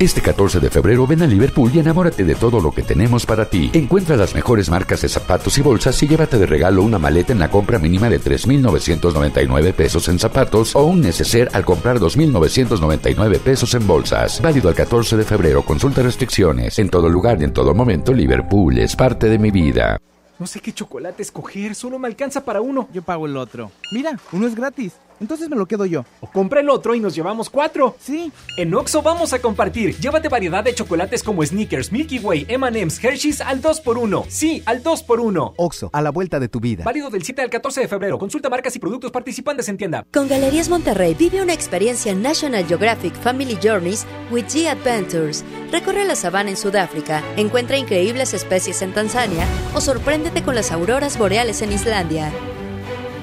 Este 14 de febrero ven a Liverpool y enamórate de todo lo que tenemos para ti. Encuentra las mejores marcas de zapatos y bolsas y llévate de regalo una maleta en la compra mínima de 3.999 pesos en zapatos o un neceser al comprar 2.999 pesos en bolsas. Válido al 14 de febrero. Consulta restricciones. En todo lugar y en todo momento, Liverpool es parte de mi vida. No sé qué chocolate escoger, solo me alcanza para uno. Yo pago el otro. Mira, uno es gratis. Entonces me lo quedo yo. O compra el otro y nos llevamos cuatro. Sí. En Oxo vamos a compartir. Llévate variedad de chocolates como Snickers, Milky Way, M&M's, Hershey's al 2x1. Sí, al 2x1. Oxo, a la vuelta de tu vida. Válido del 7 al 14 de febrero. Consulta marcas y productos participantes en tienda. Con Galerías Monterrey vive una experiencia National Geographic Family Journeys with G Adventures. Recorre la sabana en Sudáfrica, encuentra increíbles especies en Tanzania o sorpréndete con las auroras boreales en Islandia.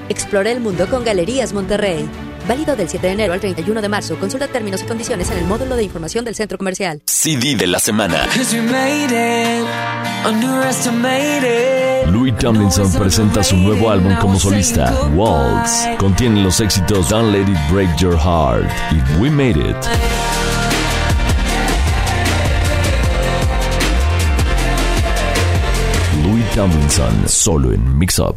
Explora el mundo con Galerías Monterrey. Válido del 7 de enero al 31 de marzo. Consulta términos y condiciones en el módulo de información del centro comercial. CD de la semana. Louis Tomlinson presenta su nuevo álbum como solista, Waltz. Contiene los éxitos Don't Let It Break Your Heart y We Made It. Louis Tomlinson, solo en Mix Up.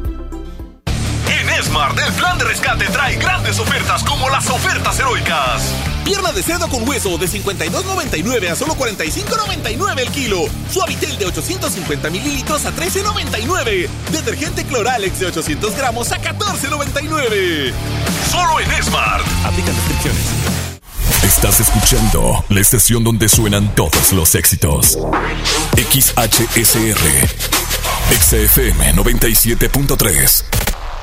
Smart, el plan de rescate trae grandes ofertas como las ofertas heroicas. Pierna de cerdo con hueso de 52.99 a solo 45.99 el kilo. Suavitel de 850 mililitros a 13.99. Detergente Cloralex de 800 gramos a 14.99. Solo en Smart. Aplica restricciones. Estás escuchando la estación donde suenan todos los éxitos. XHSR. XFM 97.3.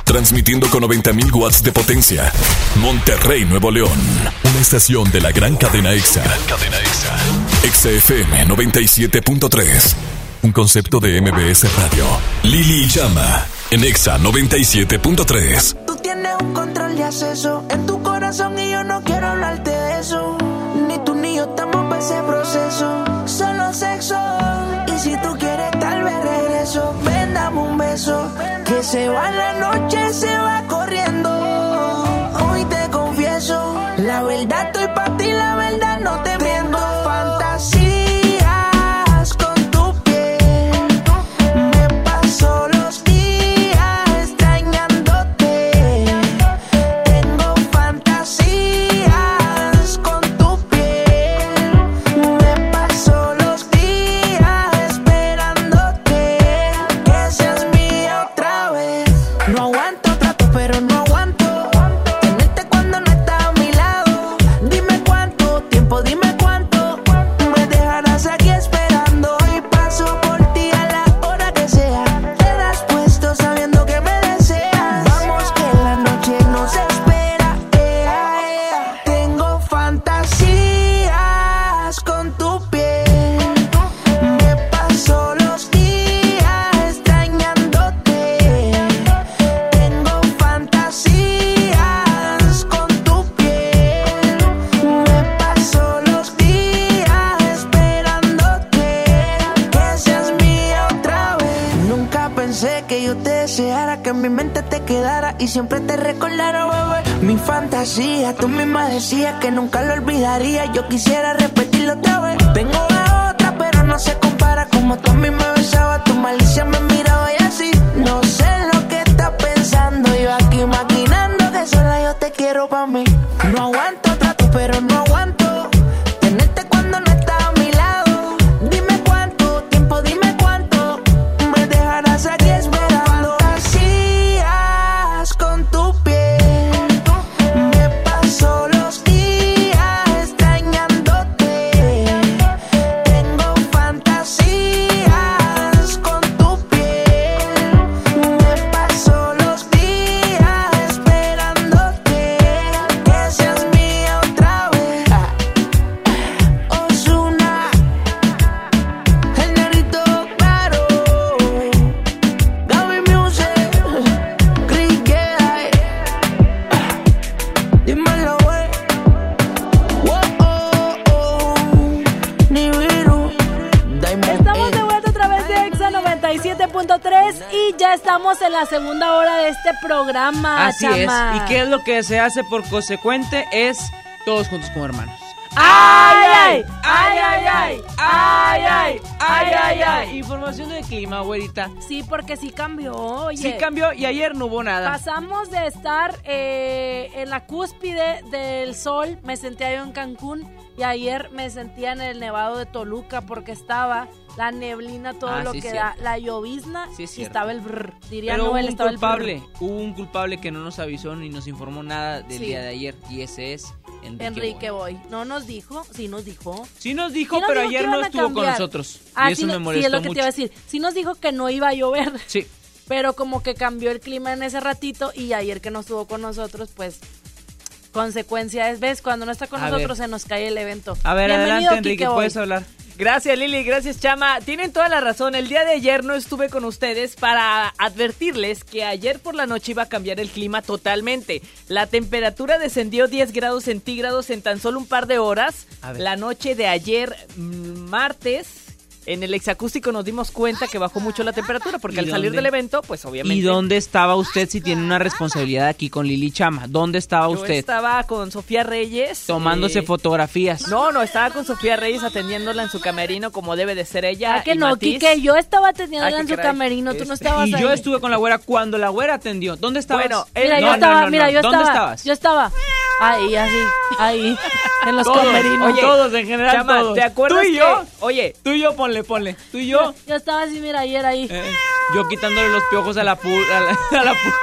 Transmitiendo con 90.000 watts de potencia. Monterrey, Nuevo León. Una estación de la gran cadena EXA. Cadena EXA. XFM 97.3. Un concepto de MBS Radio. Lili Llama. En EXA 97.3. Tú tienes un control de acceso en tu corazón y yo no quiero hablarte de eso. ese proceso, solo sexo. Que se va la noche, se va corriendo. Hoy te confieso, la verdad estoy para fantasía, tú misma decías que nunca lo olvidaría. Yo quisiera repetirlo otra vez. Tengo la programa, Así chama. es. ¿Y qué es lo que se hace por consecuente? Es todos juntos como hermanos. ¡Ay, ay! ¡Ay, ay, ay! ¡Ay, ay! ¡Ay, ay, ay! Información del clima, güerita. Sí, porque sí cambió, oye. Sí cambió y ayer no hubo nada. Pasamos de estar eh, en la cúspide del sol, me sentía yo en Cancún y ayer me sentía en el nevado de Toluca porque estaba la neblina, todo Ah, lo sí, que cierto. da, la llovizna Sí, es y estaba el brr, diría Pero hubo Noel, un estaba el brr. culpable, hubo un culpable que no nos avisó ni nos informó nada del Sí. día de ayer y ese es Enrique, Enrique Boy. No nos dijo, sí nos dijo. Sí nos dijo, Sí nos pero dijo ayer no estuvo con nosotros. Ah, y eso sí, me no- molestó sí, es lo que mucho. te iba a decir. Sí nos dijo que no iba a llover. Sí. Pero como que cambió el clima en ese ratito y ayer que no estuvo con nosotros, pues consecuencia es, ves, cuando no está con A nosotros ver. se nos cae el evento. A ver, Bienvenido, adelante, Enrique, Boy. puedes hablar. Gracias Lili, gracias Chama. Tienen toda la razón. El día de ayer no estuve con ustedes para advertirles que ayer por la noche iba a cambiar el clima totalmente. La temperatura descendió 10 grados centígrados en tan solo un par de horas. A ver. La noche de ayer, mm, martes, en el exacústico nos dimos cuenta que bajó mucho la temperatura porque ¿Y al salir dónde? del evento, pues obviamente... ¿Y dónde estaba usted si tiene una responsabilidad aquí con Lili Chama? ¿Dónde estaba Yo usted? estaba con Sofía Reyes. Tomándose eh, fotografías. No, no, estaba con Sofía Reyes atendiéndola en su camerino como debe de ser ella. Ah, que y no, Matiz. Quique, yo estaba teniéndola Ah, en su caray. camerino, tú no Este, estabas Y ahí. yo estuve con la güera cuando la güera atendió. ¿Dónde estabas? Bueno, Mira, No, yo no, estaba, no, no. mira, yo ¿Dónde estaba, estabas? yo estaba ahí, así, ahí, en los Todos, camerinos. oye, todos en general, Chama, todos. ¿te acuerdas Tú y que- yo, Oye, tú y yo, ponle, ponle. Tú y yo, Yo estaba así, mira, ayer ahí. eh, yo quitándole los piojos a la pu... A la, a la pu-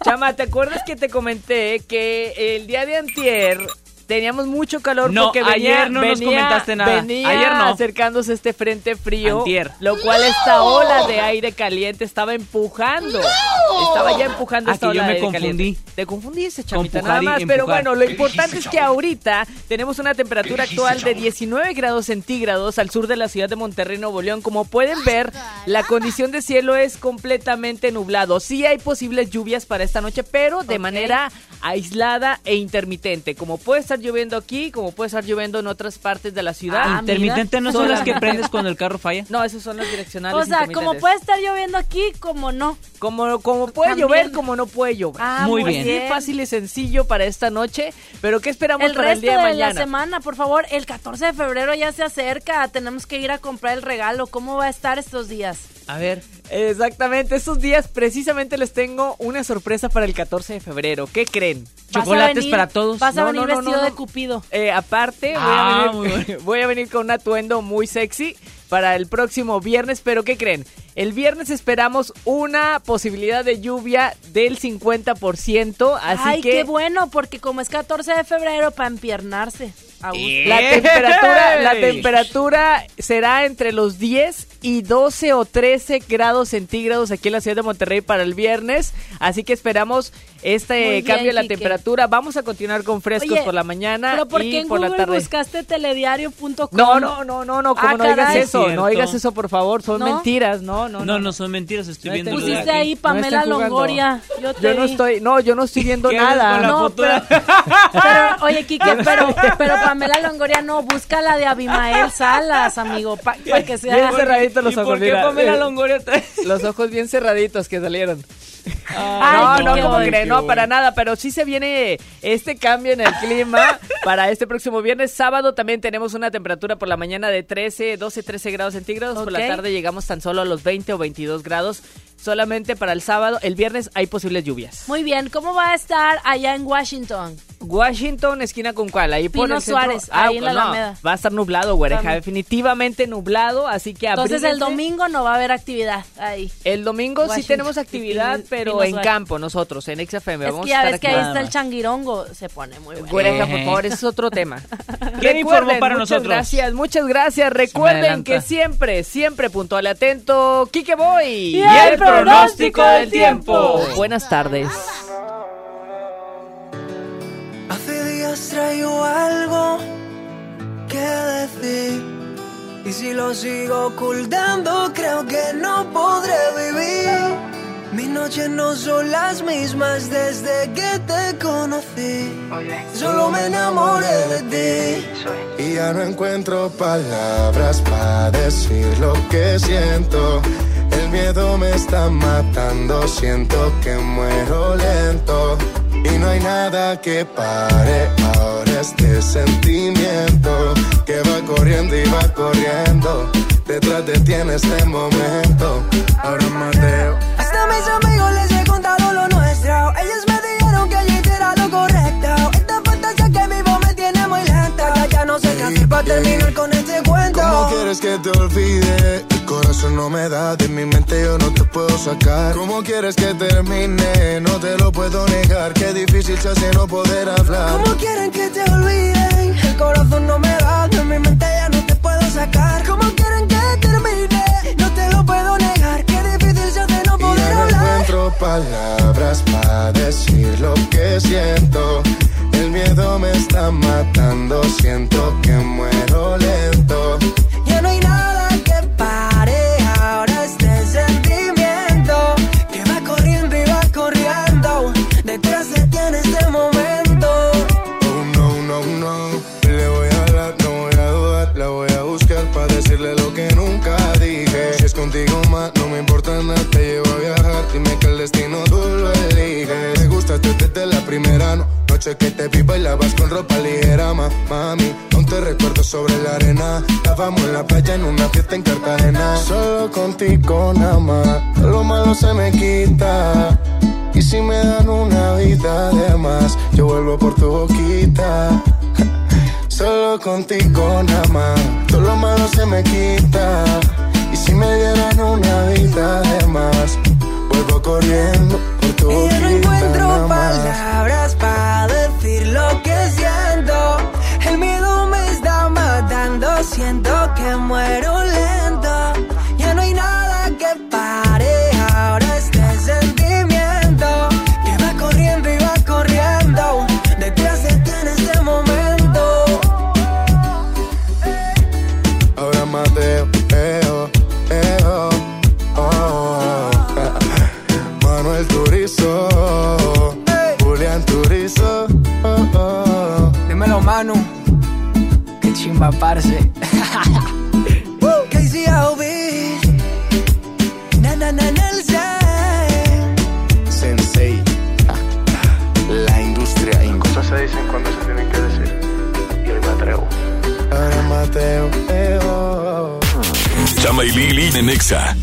Chama, ¿te acuerdas que te comenté que el día de antier teníamos mucho calor No, porque venía, ayer no nos comentaste nada. venía Ayer no. acercándose este frente frío, Antier. lo cual esta ola de aire caliente estaba empujando Estaba ya empujando Ah, esta que yo ola me de confundí. caliente. Te confundiste, chamita, nada más. Pero bueno, lo importante es que ahorita tenemos una temperatura actual de 19 grados centígrados al sur de la ciudad de Monterrey, Nuevo León. Como pueden ver, la condición de cielo es completamente nublado. Sí hay posibles lluvias para esta noche, pero de manera aislada e intermitente. Como puede estar lloviendo aquí, como puede estar lloviendo en otras partes de la ciudad. Ah, Intermitente no son las que prendes cuando el carro falla. No, esos son los direccionales O sea, como puede estar lloviendo aquí, como no. Como, como puede También. llover, como no puede llover. Ah, Muy muy bien. bien. fácil y sencillo para esta noche. Pero ¿qué esperamos El para el resto día de, de la mañana? semana, por favor, el 14 de febrero ya se acerca, tenemos que ir a comprar el regalo. ¿Cómo va a estar estos días? A ver, exactamente, estos días precisamente les tengo una sorpresa para el 14 de febrero. ¿Qué creen? ¿Vas a venir- Vas a venir vestido de cupido. Eh, aparte, voy, Ah, a venir, voy a venir con un atuendo muy sexy para el próximo viernes, pero ¿qué creen? El viernes esperamos una posibilidad de lluvia del 50%, así Ay, que... qué bueno, porque como es 14 de febrero, para empiernarse. La temperatura, la temperatura será entre los 10 y 12 o 13 grados centígrados aquí en la ciudad de Monterrey para el viernes. Así que esperamos este bien, cambio en la Quique. temperatura. Vamos a continuar con frescos Oye, por la mañana ¿Pero por y qué en por la Google tarde. buscaste telediario.com? No, no, no, no, no, como Ah, no digas caray. eso, no digas eso por favor, son ¿No? mentiras, no, no, No, no, son mentiras, estoy No viendo. de Pusiste aquí. ahí Pamela. Longoria. Yo, te Yo no vi. estoy, no, yo no estoy viendo ¿Qué haces nada. con la No, futura? Pero, oye, Kike, pero, pero Pamela Longoria no, busca la de Abimael Salas, amigo, para que sea... Bien cerraditos los ¿Y ojos. por qué mira. Pamela Longoria trae- Los ojos bien cerraditos que salieron. Ay, no, no, como creen, no, para nada, pero sí se viene este cambio en el clima para este próximo viernes. Sábado también tenemos una temperatura por la mañana de 13, 12, 13 grados centígrados. Por la tarde llegamos tan solo a los 20 o 22 grados. Solamente para el sábado. El viernes hay posibles lluvias. Muy bien, ¿cómo va a estar allá en Washington? Washington, esquina con cuál, ahí por Pino centro. Suárez, ahí en la no, Alameda. Va a estar nublado, güereja, También. definitivamente nublado, así que Entonces el domingo no va a haber actividad ahí. El domingo sí tenemos actividad, Pino- pero Pino en Suárez. campo nosotros, en XFM. Es Vamos que a ya estar ves que ahí está el changuirongo, se pone muy bueno. Güereja, por favor, ese es otro tema. ¿Quién informó para muchas nosotros? gracias, muchas gracias. Recuerden que siempre, siempre puntual y atento, Kike Boy. Y el pronóstico del tiempo. Buenas tardes. Hace días traigo algo que decir. Y si lo sigo ocultando, creo que no podré vivir. Mis noches no son las mismas desde que te conocí. Solo me enamoré de ti. Y ya no encuentro palabras para decir lo que siento. El miedo me está matando, siento que muero lento. Y no hay nada que pare ahora este sentimiento que va corriendo y va corriendo. Detrás de ti en este momento. Ahora Mateo. Hasta mis amigos les he contado lo nuestro. Ellos me dijeron que yo hiciera lo correcto. Esta fantasía que vivo me tiene muy lenta. Ya, ya no sé qué hacer para terminar con este cuento. ¿Cómo quieres que te olvide? El corazón no me da, de mi mente yo no te puedo sacar. ¿Cómo quieres que termine? No te lo puedo negar, qué difícil se hace no poder hablar. ¿Cómo quieren que te olviden? El corazón no me da, de mi mente ya no sacar. ¿Cómo quieren que termine? No te lo puedo negar, qué difícil se hace no Y poder ya no hablar. encuentro palabras para decir lo que siento. El miedo me está matando, siento que muero lento. La voy a buscar para decirle lo que nunca dije. Si es contigo más, no me importa nada. Te llevo a viajar. Dime que el destino tú lo eliges. Me gustaste desde la primera no- noche que te vi bailabas con ropa ligera, ma, mami. Aún te recuerdo sobre la arena. Estábamos en la playa en una fiesta en Cartagena. Solo contigo nada más. Lo malo se me quita. Y si me dan una vida de más, yo vuelvo por tu boquita. Solo contigo nada más, todo lo malo se me quita. Y si me dieran una vida de más, vuelvo corriendo por tu Y boquita. ya no encuentro palabras para decir lo que siento. El miedo me está matando, siento que muero lento. Parce. Na na na. Sensei. La industria in Cosas se dicen cuando se tienen que decir. Y hoy me atrevo. Ahora Mateo. Chama y Lili en Nexa.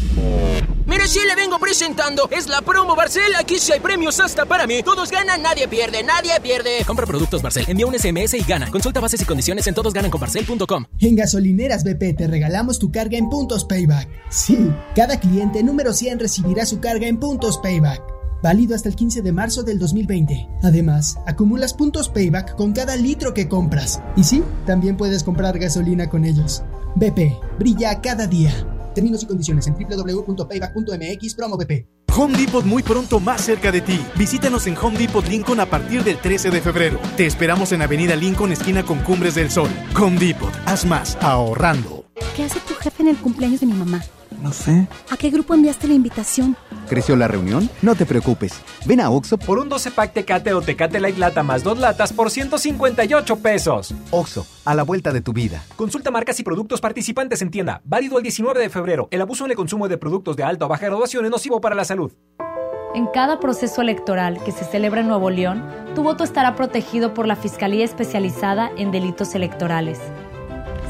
Le vengo presentando. Es la promo Barcel. Aquí sí hay premios hasta para mí. Todos ganan, nadie pierde, nadie pierde. Compra productos Barcel, envía un SMS y gana. Consulta bases y condiciones en todosgananconbarcel.com. En Gasolineras BP te regalamos tu carga en puntos Payback. Sí, cada cliente número 100 recibirá su carga en puntos Payback. Válido hasta el 15 de marzo del 2020. Además, acumulas puntos Payback con cada litro que compras. Y sí, también puedes comprar gasolina con ellos. BP, brilla cada día. Términos y condiciones en www.payback.mx promo BP. Home Depot muy pronto más cerca de ti. Visítanos en Home Depot Lincoln a partir del 13 de febrero. Te esperamos en Avenida Lincoln, esquina con Cumbres del Sol. Home Depot, haz más ahorrando. ¿Qué hace tu jefe en el cumpleaños de mi mamá? No sé. ¿A qué grupo enviaste la invitación? ¿Creció la reunión? No te preocupes. Ven a Oxo Por un 12 pack Tecate o Tecate Light Lata más dos latas por 158 pesos. Oxo, a la vuelta de tu vida. Consulta marcas y productos participantes en tienda. Válido el 19 de febrero. El abuso en el consumo de productos de alta o baja graduación es nocivo para la salud. En cada proceso electoral que se celebra en Nuevo León, tu voto estará protegido por la Fiscalía Especializada en Delitos Electorales.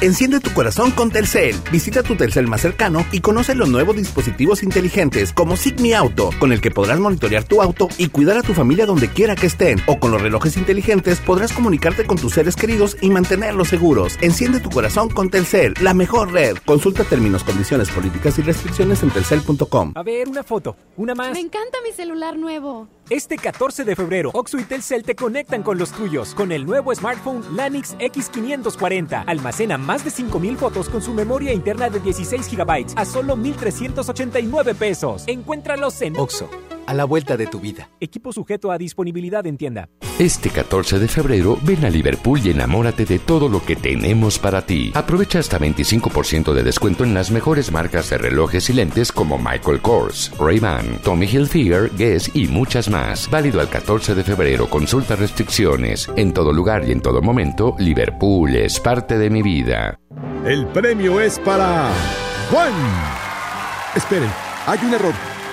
Enciende tu corazón con Telcel. Visita tu Telcel más cercano y conoce los nuevos dispositivos inteligentes como Sigmi Auto, con el que podrás monitorear tu auto y cuidar a tu familia donde quiera que estén. O con los relojes inteligentes podrás comunicarte con tus seres queridos y mantenerlos seguros. Enciende tu corazón con Telcel, la mejor red. Consulta términos, condiciones, políticas y restricciones en telcel.com. A ver, una foto, una más. Me encanta mi celular nuevo. Este 14 de febrero, Oxo y Telcel te conectan con los tuyos con el nuevo smartphone Lanix X540. Almacena más de 5000 fotos con su memoria interna de 16 GB a solo 1389 pesos. Encuéntralos en Oxo, a la vuelta de tu vida. Equipo sujeto a disponibilidad en tienda. Este 14 de febrero, ven a Liverpool y enamórate de todo lo que tenemos para ti. Aprovecha hasta 25% de descuento en las mejores marcas de relojes y lentes como Michael Kors, Ray-Ban, Tommy Hilfiger, Guess y muchas más. Válido al 14 de febrero. Consulta restricciones. En todo lugar y en todo momento, Liverpool es parte de mi vida. El premio es para Juan. Esperen, hay un error.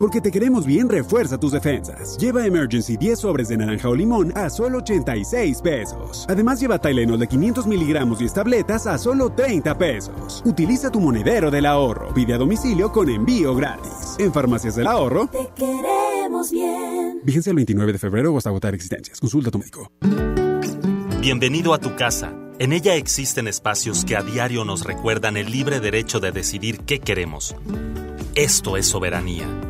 Porque te queremos bien, refuerza tus defensas. Lleva Emergency 10 sobres de naranja o limón a solo 86 pesos. Además, lleva Tylenol de 500 miligramos y tabletas a solo 30 pesos. Utiliza tu monedero del ahorro. Pide a domicilio con envío gratis. En Farmacias del Ahorro. Te queremos bien. Vigencia el 29 de febrero o hasta agotar existencias. Consulta a tu médico. Bienvenido a tu casa. En ella existen espacios que a diario nos recuerdan el libre derecho de decidir qué queremos. Esto es soberanía.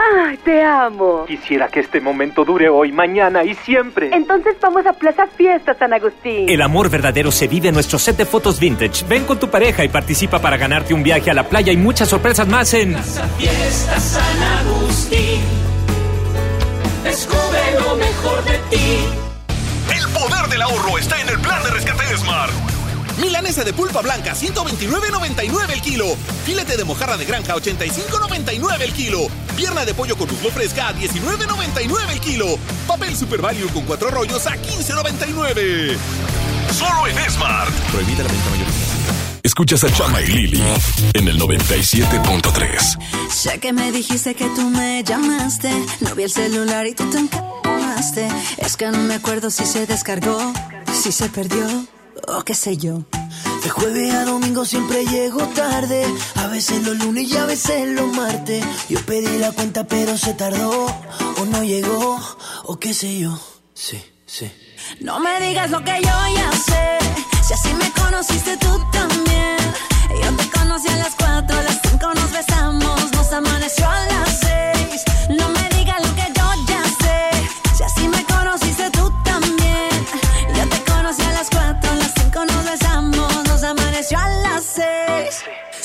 ¡Ay, te amo! Quisiera que este momento dure hoy, mañana y siempre. Entonces vamos a Plaza Fiesta San Agustín. El amor verdadero se vive en nuestro set de fotos vintage. Ven con tu pareja y participa para ganarte un viaje a la playa y muchas sorpresas más en Plaza Fiesta San Agustín. Descubre lo mejor de ti. El poder del ahorro está en el plan de rescate de Smart. Milanesa de pulpa blanca, 129.99 el kilo. Filete de mojarra de granja, 85.99 el kilo. Pierna de pollo con muslo fresca, a 19.99 el kilo. Papel Super Value con cuatro rollos a 15.99. Solo en Smart. Prohibida la venta mayorista. Escuchas a Chama y Lili en el 97.3. Sé que me dijiste que tú me llamaste. No vi el celular y tú te encamaste. Es que no me acuerdo si se descargó, si se perdió o qué sé yo. De jueves a domingo siempre llego tarde. A veces los lunes y a veces los martes. Yo pedí la cuenta pero se tardó. O no llegó, o qué sé yo. Sí, sí. No me digas lo que yo ya sé. Si así me conociste tú también. Yo te conocí a las cuatro, a las cinco nos besamos. Nos amaneció a las seis. No me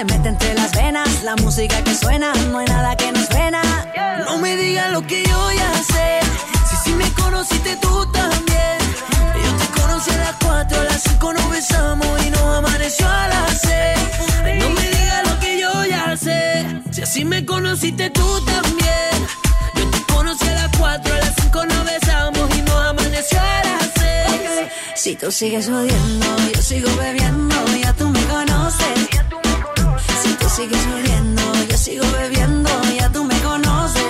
Se mete entre las venas la música que suena, no hay nada que nos frena. No me digas lo que yo ya sé. Si sí me conociste tú también. Yo te conocí a las 4, a las 5 nos besamos y nos amaneció a las 6. No me digas lo que yo ya sé. Si así me conociste tú también. Yo te conocí a las 4, a las 5 nos besamos y nos amaneció a las 6. Si tú sigues odiando, yo sigo bebiendo, ya tú me conoces. Si tú sigues odiando, yo sigo bebiendo, ya tú me conoces.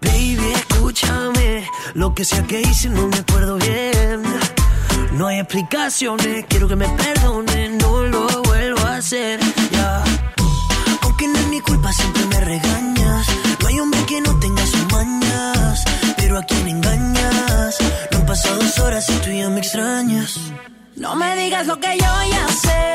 Baby, escúchame. Lo que sea que hice no me acuerdo bien. No hay explicaciones, quiero que me perdones, no lo vuelvo a hacer. Ya. Aunque no es mi culpa, siempre me regañas. No hay hombre que no tenga sus mañas. Pero a quien engañas. No han pasado dos horas y tú ya me extrañas. No me digas lo que yo ya sé.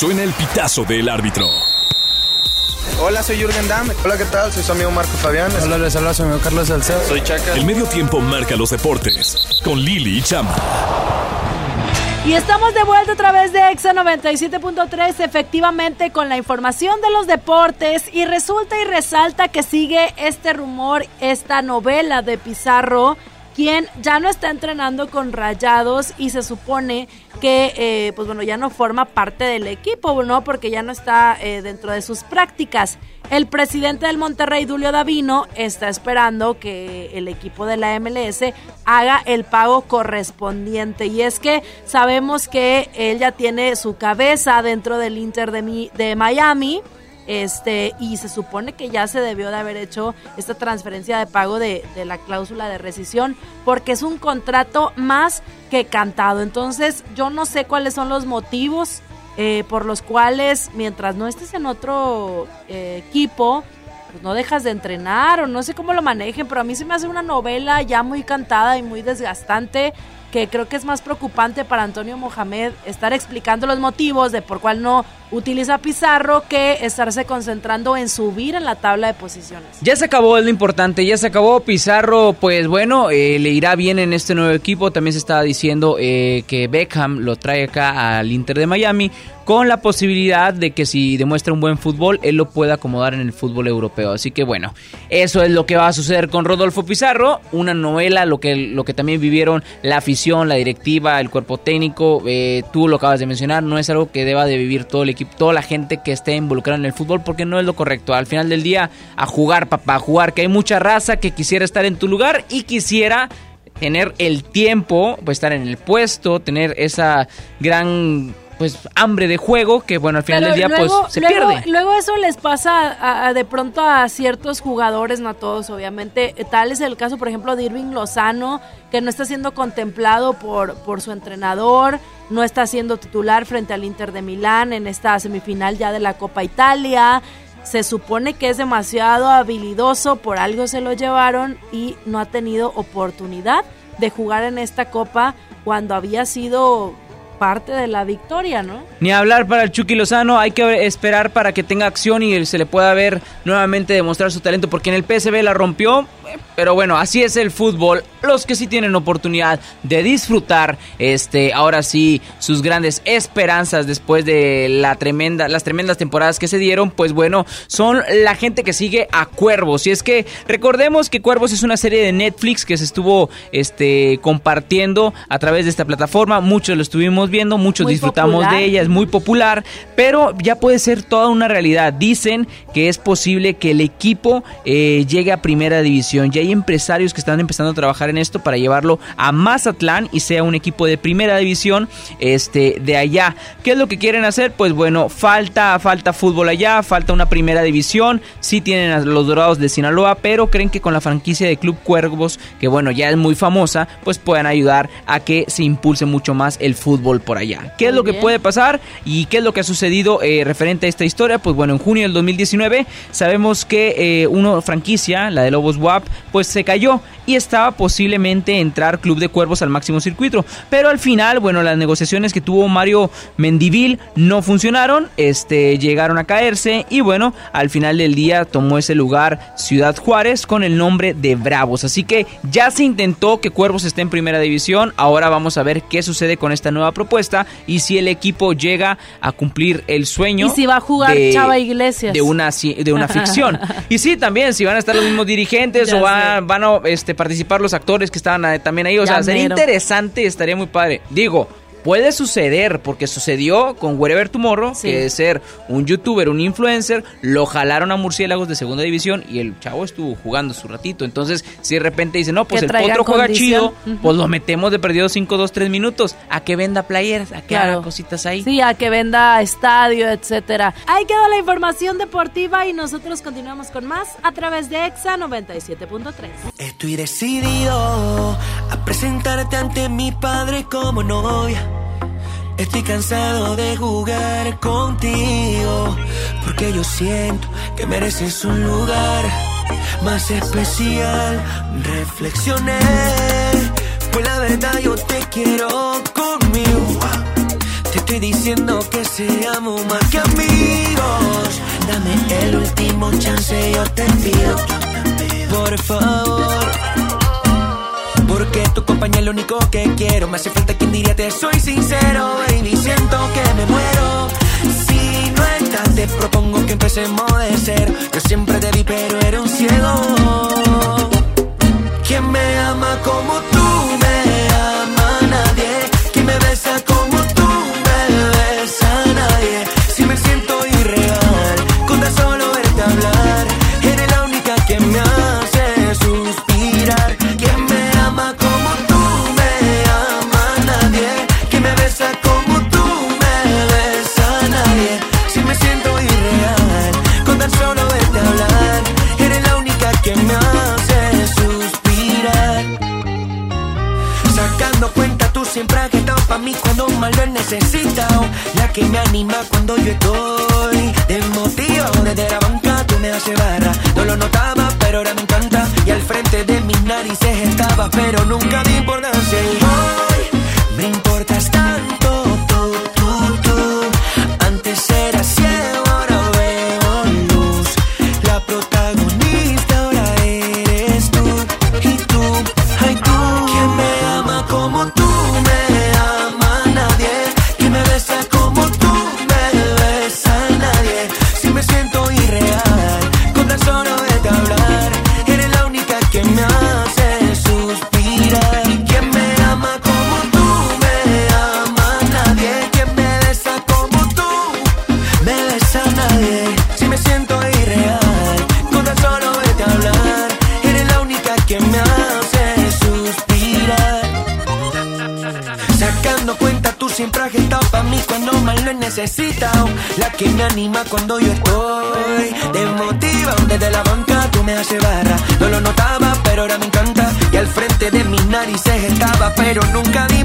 Suena el pitazo del árbitro. Hola, soy Jürgen Damm. Hola, ¿qué tal? Soy su amigo Marco Fabián. Hola, les habla su amigo Carlos Salcedo. Soy Chaca. El medio tiempo marca los deportes con Lili y Chama. Y estamos de vuelta a través de EXA 97.3, efectivamente con la información de los deportes y resulta y resalta que sigue este rumor, esta novela de Pizarro, quien ya no está entrenando con Rayados y se supone que, eh, pues bueno, ya no forma parte del equipo, ¿no? Porque ya no está eh, dentro de sus prácticas. El presidente del Monterrey, Julio Davino, está esperando que el equipo de la MLS haga el pago correspondiente. Y es que sabemos que él ya tiene su cabeza dentro del Inter de, Mi- de Miami. Este, y se supone que ya se debió de haber hecho esta transferencia de pago de, de la cláusula de rescisión, porque es un contrato más que cantado. Entonces, yo no sé cuáles son los motivos eh, por los cuales, mientras no estés en otro eh, equipo, pues no dejas de entrenar o no sé cómo lo manejen, pero a mí se me hace una novela ya muy cantada y muy desgastante que creo que es más preocupante para Antonio Mohamed estar explicando los motivos de por cuál no utiliza Pizarro que estarse concentrando en subir en la tabla de posiciones. Ya se acabó, es lo importante, ya se acabó. Pizarro, pues bueno, eh, le irá bien en este nuevo equipo. También se estaba diciendo eh, que Beckham lo trae acá al Inter de Miami con la posibilidad de que si demuestra un buen fútbol, él lo pueda acomodar en el fútbol europeo. Así que bueno, eso es lo que va a suceder con Rodolfo Pizarro, una novela, lo que, lo que también vivieron la afición, la directiva, el cuerpo técnico, eh, tú lo acabas de mencionar, no es algo que deba de vivir todo el equipo, toda la gente que esté involucrada en el fútbol, porque no es lo correcto. Al final del día, a jugar, papá, a jugar, que hay mucha raza que quisiera estar en tu lugar y quisiera tener el tiempo, pues estar en el puesto, tener esa gran pues hambre de juego que bueno al final del día pues se pierde. Luego eso les pasa de pronto a ciertos jugadores, no a todos obviamente. Tal es el caso por ejemplo de Irving Lozano que no está siendo contemplado por, por su entrenador, no está siendo titular frente al Inter de Milán en esta semifinal ya de la Copa Italia. Se supone que es demasiado habilidoso, por algo se lo llevaron y no ha tenido oportunidad de jugar en esta copa cuando había sido parte de la victoria, ¿no? Ni hablar para el Chucky Lozano, hay que esperar para que tenga acción y se le pueda ver nuevamente demostrar su talento, porque en el PSV la rompió, pero bueno, así es el fútbol. Los que sí tienen oportunidad de disfrutar, este, ahora sí, sus grandes esperanzas después de la tremenda, las tremendas temporadas que se dieron, pues bueno, son la gente que sigue a Cuervos. Y es que recordemos que Cuervos es una serie de Netflix que se estuvo, este, compartiendo a través de esta plataforma. Muchos lo estuvimos viendo, muchos disfrutamos de ella, es muy popular, pero ya puede ser toda una realidad. Dicen que es posible que el equipo eh, llegue a primera división ya hay empresarios que están empezando a trabajar en esto para llevarlo a Mazatlán y sea un equipo de primera división este, de allá. ¿Qué es lo que quieren hacer? Pues bueno, falta, falta fútbol allá, falta una primera división. Sí tienen a los Dorados de Sinaloa, pero creen que con la franquicia de Club Cuervos, que bueno, ya es muy famosa, pues puedan ayudar a que se impulse mucho más el fútbol por allá. ¿Qué es lo que puede pasar y qué es lo que ha sucedido eh, referente a esta historia? Pues bueno, en junio del 2019 sabemos que eh, una franquicia, la de Lobos WAP, pues se cayó y estaba posiblemente entrar Club de Cuervos al máximo circuito. Pero al final, bueno, las negociaciones que tuvo Mario Mendivil no funcionaron, este, llegaron a caerse y bueno, al final del día tomó ese lugar Ciudad Juárez con el nombre de Bravos. Así que ya se intentó que Cuervos esté en primera división, ahora vamos a ver qué sucede con esta nueva propuesta y si el equipo llega a cumplir el sueño. Y si va a jugar de, Chava Iglesias. De una, de una ficción. y sí, también, si van a estar los mismos dirigentes o van, van a este, participar los actores que estaban eh, también ahí. O sea, sería interesante, estaría muy padre. Digo, Puede suceder, porque sucedió con Wherever Tomorrow, que es ser un youtuber, un influencer, lo jalaron a Murciélagos de segunda división y el chavo estuvo jugando su ratito. Entonces, si de repente dice, no, pues el potro juega chido, pues lo metemos de perdido 5, 2, 3 minutos. A que venda playeras, a que haga cositas ahí. Sí, a que venda estadio, etcétera. Ahí quedó la información deportiva y nosotros continuamos con más a través de EXA 97.3. Estoy decidido a presentarte ante mi padre como novia. Estoy cansado de jugar contigo, porque yo siento que mereces un lugar más especial. Reflexioné, pues la verdad yo te quiero conmigo. Te estoy diciendo que seamos más que amigos. Dame el último chance, yo te pido, por favor. Porque tu compañía es lo único que quiero. Me hace falta quien diría te soy sincero, baby. Siento que me muero. Si no estás, te propongo que empecemos de cero. Yo siempre te vi, pero era un ciego. ¿Quién me ama como tú me mal lo necesito La que me anima cuando yo estoy. Desmotivado desde la banca tú me haces barra. No lo notaba pero ahora me encanta. Y al frente de mis narices estaba Pero nunca di importancia Y hoy me importas tanto. Cuando yo estoy desmotiva. Desde la banca tú me haces barra. No lo notaba, pero ahora me encanta. Y al frente de mis narices estaba, pero nunca di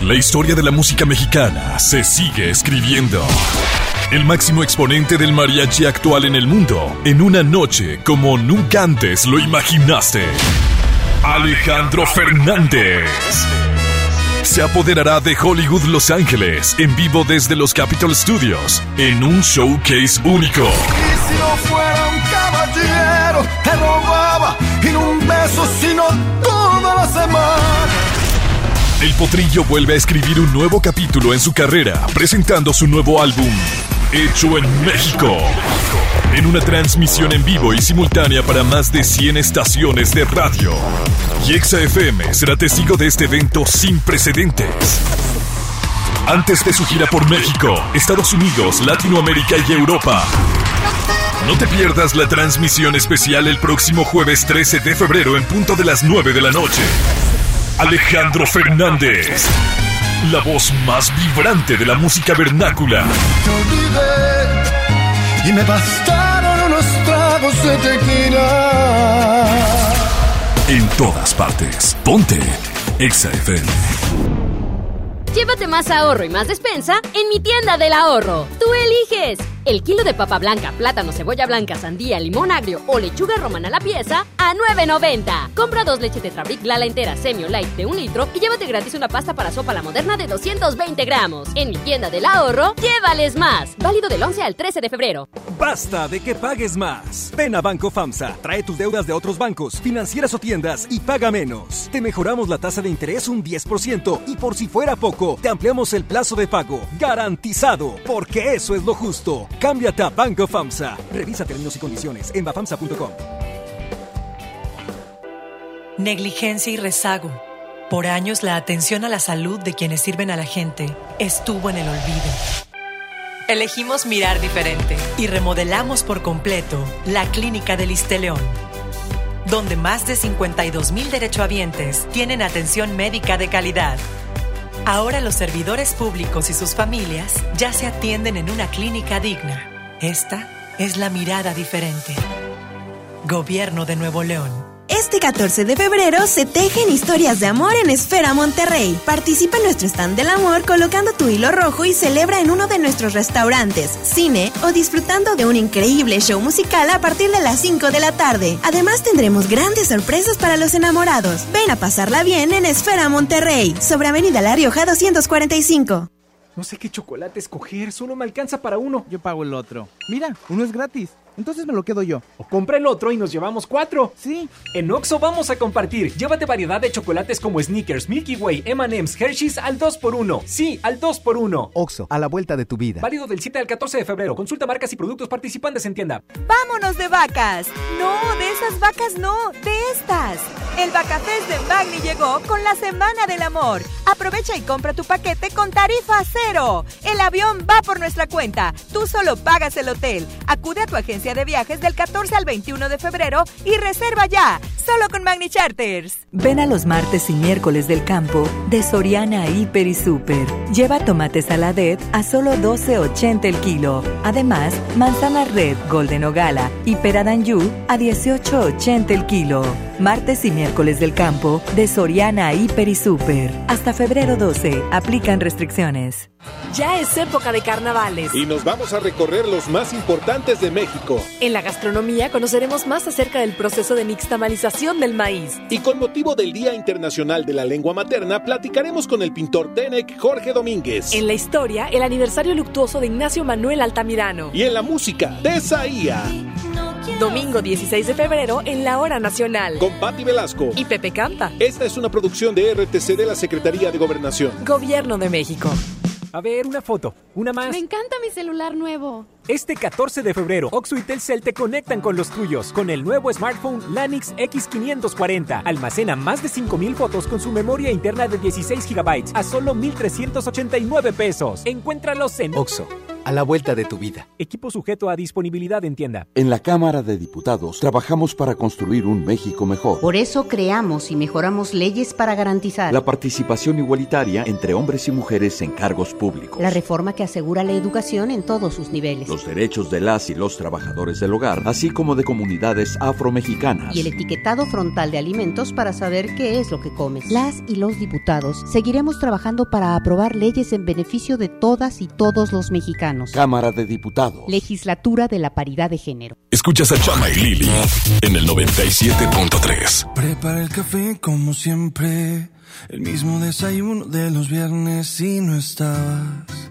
La historia de la música mexicana se sigue escribiendo. El máximo exponente del mariachi actual en el mundo, en una noche como nunca antes lo imaginaste. Alejandro Fernández. Se apoderará de Hollywood Los Ángeles en vivo desde los Capitol Studios en un showcase único. Y si no fuera un caballero, te robaba y un beso, sino toda la semana. El potrillo vuelve a escribir un nuevo capítulo en su carrera, presentando su nuevo álbum, Hecho en México. En una transmisión en vivo y simultánea para más de 100 estaciones de radio. Y FM será testigo de este evento sin precedentes. Antes de su gira por México, Estados Unidos, Latinoamérica y Europa. No te pierdas la transmisión especial el próximo jueves 13 de febrero en punto de las 9 de la noche. Alejandro Fernández, la voz más vibrante de la música vernácula. Te olvidé y me bastaron unos tragos de tequila. En todas partes, ponte Exa FM. Llévate más ahorro y más despensa en mi tienda del ahorro. Tú eliges. El kilo de papa blanca, plátano, cebolla blanca, sandía, limón agrio o lechuga romana a la pieza a 9.90. Compra dos leches Tetrabric Lala entera semi light de un litro y llévate gratis una pasta para sopa la moderna de 220 gramos. En mi tienda del ahorro, llévales más. Válido del 11 al 13 de febrero. Basta de que pagues más. Ven a Banco FAMSA, trae tus deudas de otros bancos, financieras o tiendas y paga menos. Te mejoramos la tasa de interés un 10% y por si fuera poco, te ampliamos el plazo de pago. Garantizado, porque eso es lo justo. Cámbiate a Banco FAMSA. Revisa términos y condiciones en bafamsa.com. Negligencia y rezago. Por años la atención a la salud de quienes sirven a la gente estuvo en el olvido. Elegimos mirar diferente y remodelamos por completo la clínica del León, donde más de 52 mil derechohabientes tienen atención médica de calidad. Ahora los servidores públicos y sus familias ya se atienden en una clínica digna. Esta es la mirada diferente. Gobierno de Nuevo León. Este 14 de febrero se tejen historias de amor en Esfera Monterrey. Participa en nuestro stand del amor colocando tu hilo rojo y celebra en uno de nuestros restaurantes, cine o disfrutando de un increíble show musical a partir de las 5 de la tarde. Además tendremos grandes sorpresas para los enamorados. Ven a pasarla bien en Esfera Monterrey, sobre Avenida La Rioja 245. No sé qué chocolate escoger, solo me alcanza para uno. Yo pago el otro. Mira, uno es gratis. Entonces me lo quedo yo. O compra el otro y nos llevamos cuatro. Sí. En Oxo vamos a compartir. Llévate variedad de chocolates como Snickers, Milky Way, M&M's, Hershey's al 2x1. Sí, al 2x1. Oxo, a la vuelta de tu vida. Válido del 7 al 14 de febrero. Consulta marcas y productos participantes en tienda. ¡Vámonos de vacas! No, de esas vacas no, de estas. El Vacafest de Magni llegó con la Semana del Amor. Aprovecha y compra tu paquete con tarifa cero. El avión va por nuestra cuenta. Tú solo pagas el hotel. Acude a tu agencia de viajes del 14 al 21 de febrero y reserva ya, solo con Magni Charters. Ven a los martes y miércoles del campo de Soriana Hiper y Super. Lleva tomate saladet a solo 12.80 el kilo. Además, manzana red, golden o gala y pera d'Anjou a 18.80 el kilo. Martes y miércoles del campo de Soriana Hiper y Super. Hasta febrero 12. Aplican restricciones. Ya es época de carnavales. Y nos vamos a recorrer los más importantes de México. En la gastronomía conoceremos más acerca del proceso de nixtamalización del maíz. Y con motivo del Día Internacional de la Lengua Materna, platicaremos con el pintor Tenec Jorge Domínguez. En la historia, el aniversario luctuoso de Ignacio Manuel Altamirano. Y en la música, Tesaía. Domingo 16 de febrero en la Hora Nacional. Con Patti Velasco. Y Pepe Canta. Esta es una producción de RTC de la Secretaría de Gobernación. Gobierno de México. A ver, una foto, una más. Me encanta mi celular nuevo. Este 14 de febrero, Oxo y Telcel te conectan con los tuyos con el nuevo smartphone Lanix X540. Almacena más de 5000 fotos con su memoria interna de 16 GB a solo 1389 pesos. Encuéntralos en Oxo a la vuelta de tu vida. Equipo sujeto a disponibilidad en tienda. En la Cámara de Diputados trabajamos para construir un México mejor. Por eso creamos y mejoramos leyes para garantizar la participación igualitaria entre hombres y mujeres en cargos públicos. La reforma que asegura la educación en todos sus niveles. Los derechos de las y los trabajadores del hogar, así como de comunidades afromexicanas. Y el etiquetado frontal de alimentos para saber qué es lo que comes. Las y los diputados seguiremos trabajando para aprobar leyes en beneficio de todas y todos los mexicanos. Cámara de Diputados. Legislatura de la Paridad de Género. Escuchas a Chama y Lili en el 97.3. Prepara el café como siempre. El mismo desayuno de los viernes y no estabas.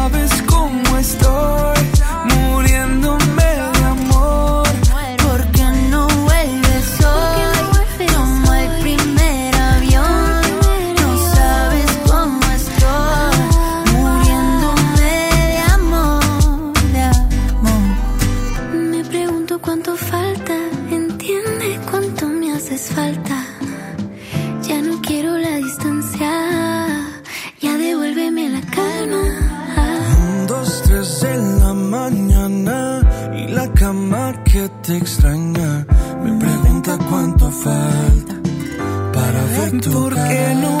que te extraña. Me pregunta cuánto falta para ver tu ¿Por qué no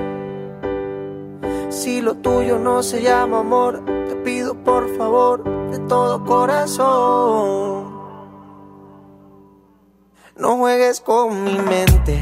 Si lo tuyo no se llama amor, te pido por favor de todo corazón. No juegues con mi mente.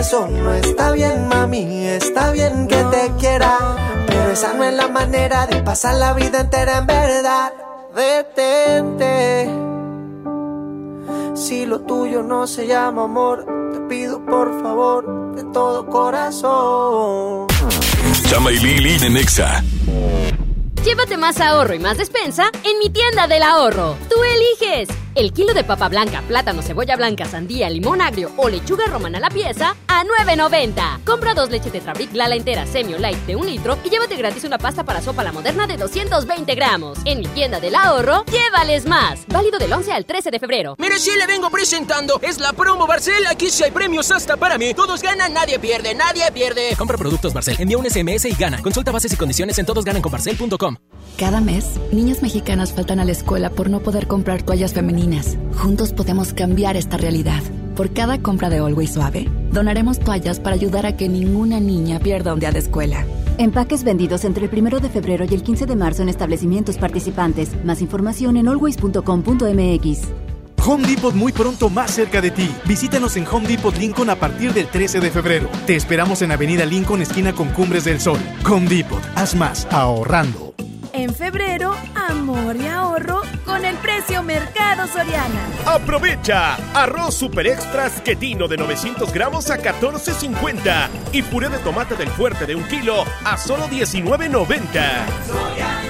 Eso no está bien, mami. Está bien que te quiera, pero esa no es la manera de pasar la vida entera en verdad. Detente. Si lo tuyo no se llama amor, te pido por favor de todo corazón. Chama y Lili de Nexa. Llévate más ahorro y más despensa en mi tienda del ahorro. Tú eliges. El kilo de papa blanca, plátano, cebolla blanca, sandía, limón agrio o lechuga romana a la pieza a 9.90. Compra dos leches Tetrabric Lala entera semi o light de un litro y llévate gratis una pasta para sopa la moderna de 220 gramos. En mi tienda del ahorro, llévales más. Válido del 11 al 13 de febrero. Mire, sí le vengo presentando. Es la promo Barcel. Aquí sí hay premios hasta para mí. Todos ganan, nadie pierde, nadie pierde. Compra productos Barcel, envía un SMS y gana. Consulta bases y condiciones en todosgananconbarcel.com. Cada mes, niñas mexicanas faltan a la escuela por no poder comprar toallas femeninas. Juntos podemos cambiar esta realidad. Por cada compra de Always Suave, donaremos toallas para ayudar a que ninguna niña pierda un día de escuela. Empaques vendidos entre el 1 de febrero y el 15 de marzo en establecimientos participantes. Más información en always.com.mx. Home Depot muy pronto más cerca de ti. Visítanos en Home Depot Lincoln a partir del 13 de febrero. Te esperamos en Avenida Lincoln, esquina con Cumbres del Sol. Home Depot, haz más ahorrando. En febrero, amor y ahorro con el precio Mercado Soriana. Aprovecha arroz super extras quetino de 900 gramos a 14.50 y puré de tomate del fuerte de un kilo a solo 19.90.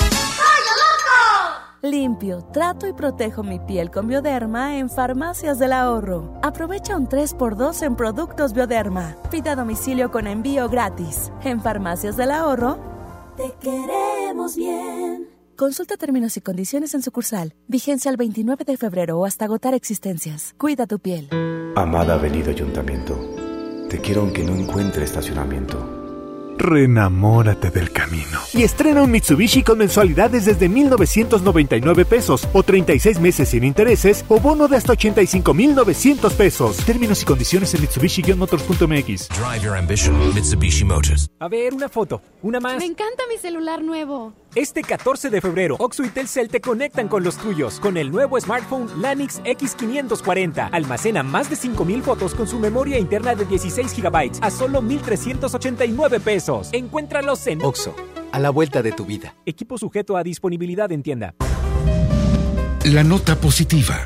Limpio, trato y protejo mi piel con Bioderma en Farmacias del Ahorro. Aprovecha un 3x2 en productos Bioderma. Pida domicilio con envío gratis. En Farmacias del Ahorro. Te queremos bien. Consulta términos y condiciones en sucursal. Vigencia el 29 de febrero o hasta agotar existencias. Cuida tu piel. Amada Avenida Ayuntamiento, te quiero aunque no encuentre estacionamiento. Renamórate del camino. Y estrena un Mitsubishi con mensualidades desde 1,999 pesos o 36 meses sin intereses o bono de hasta 85,900 pesos. Términos y condiciones en Mitsubishi-motors.mx. Drive your ambition, Mitsubishi Motors. A ver, una foto, una más. Me encanta mi celular nuevo. Este 14 de febrero, Oxo y Telcel te conectan con los tuyos con el nuevo smartphone Lanix X540. Almacena más de 5000 fotos con su memoria interna de 16 GB a solo 1389 pesos. Encuéntralos en Oxo, a la vuelta de tu vida. Equipo sujeto a disponibilidad en tienda. La nota positiva.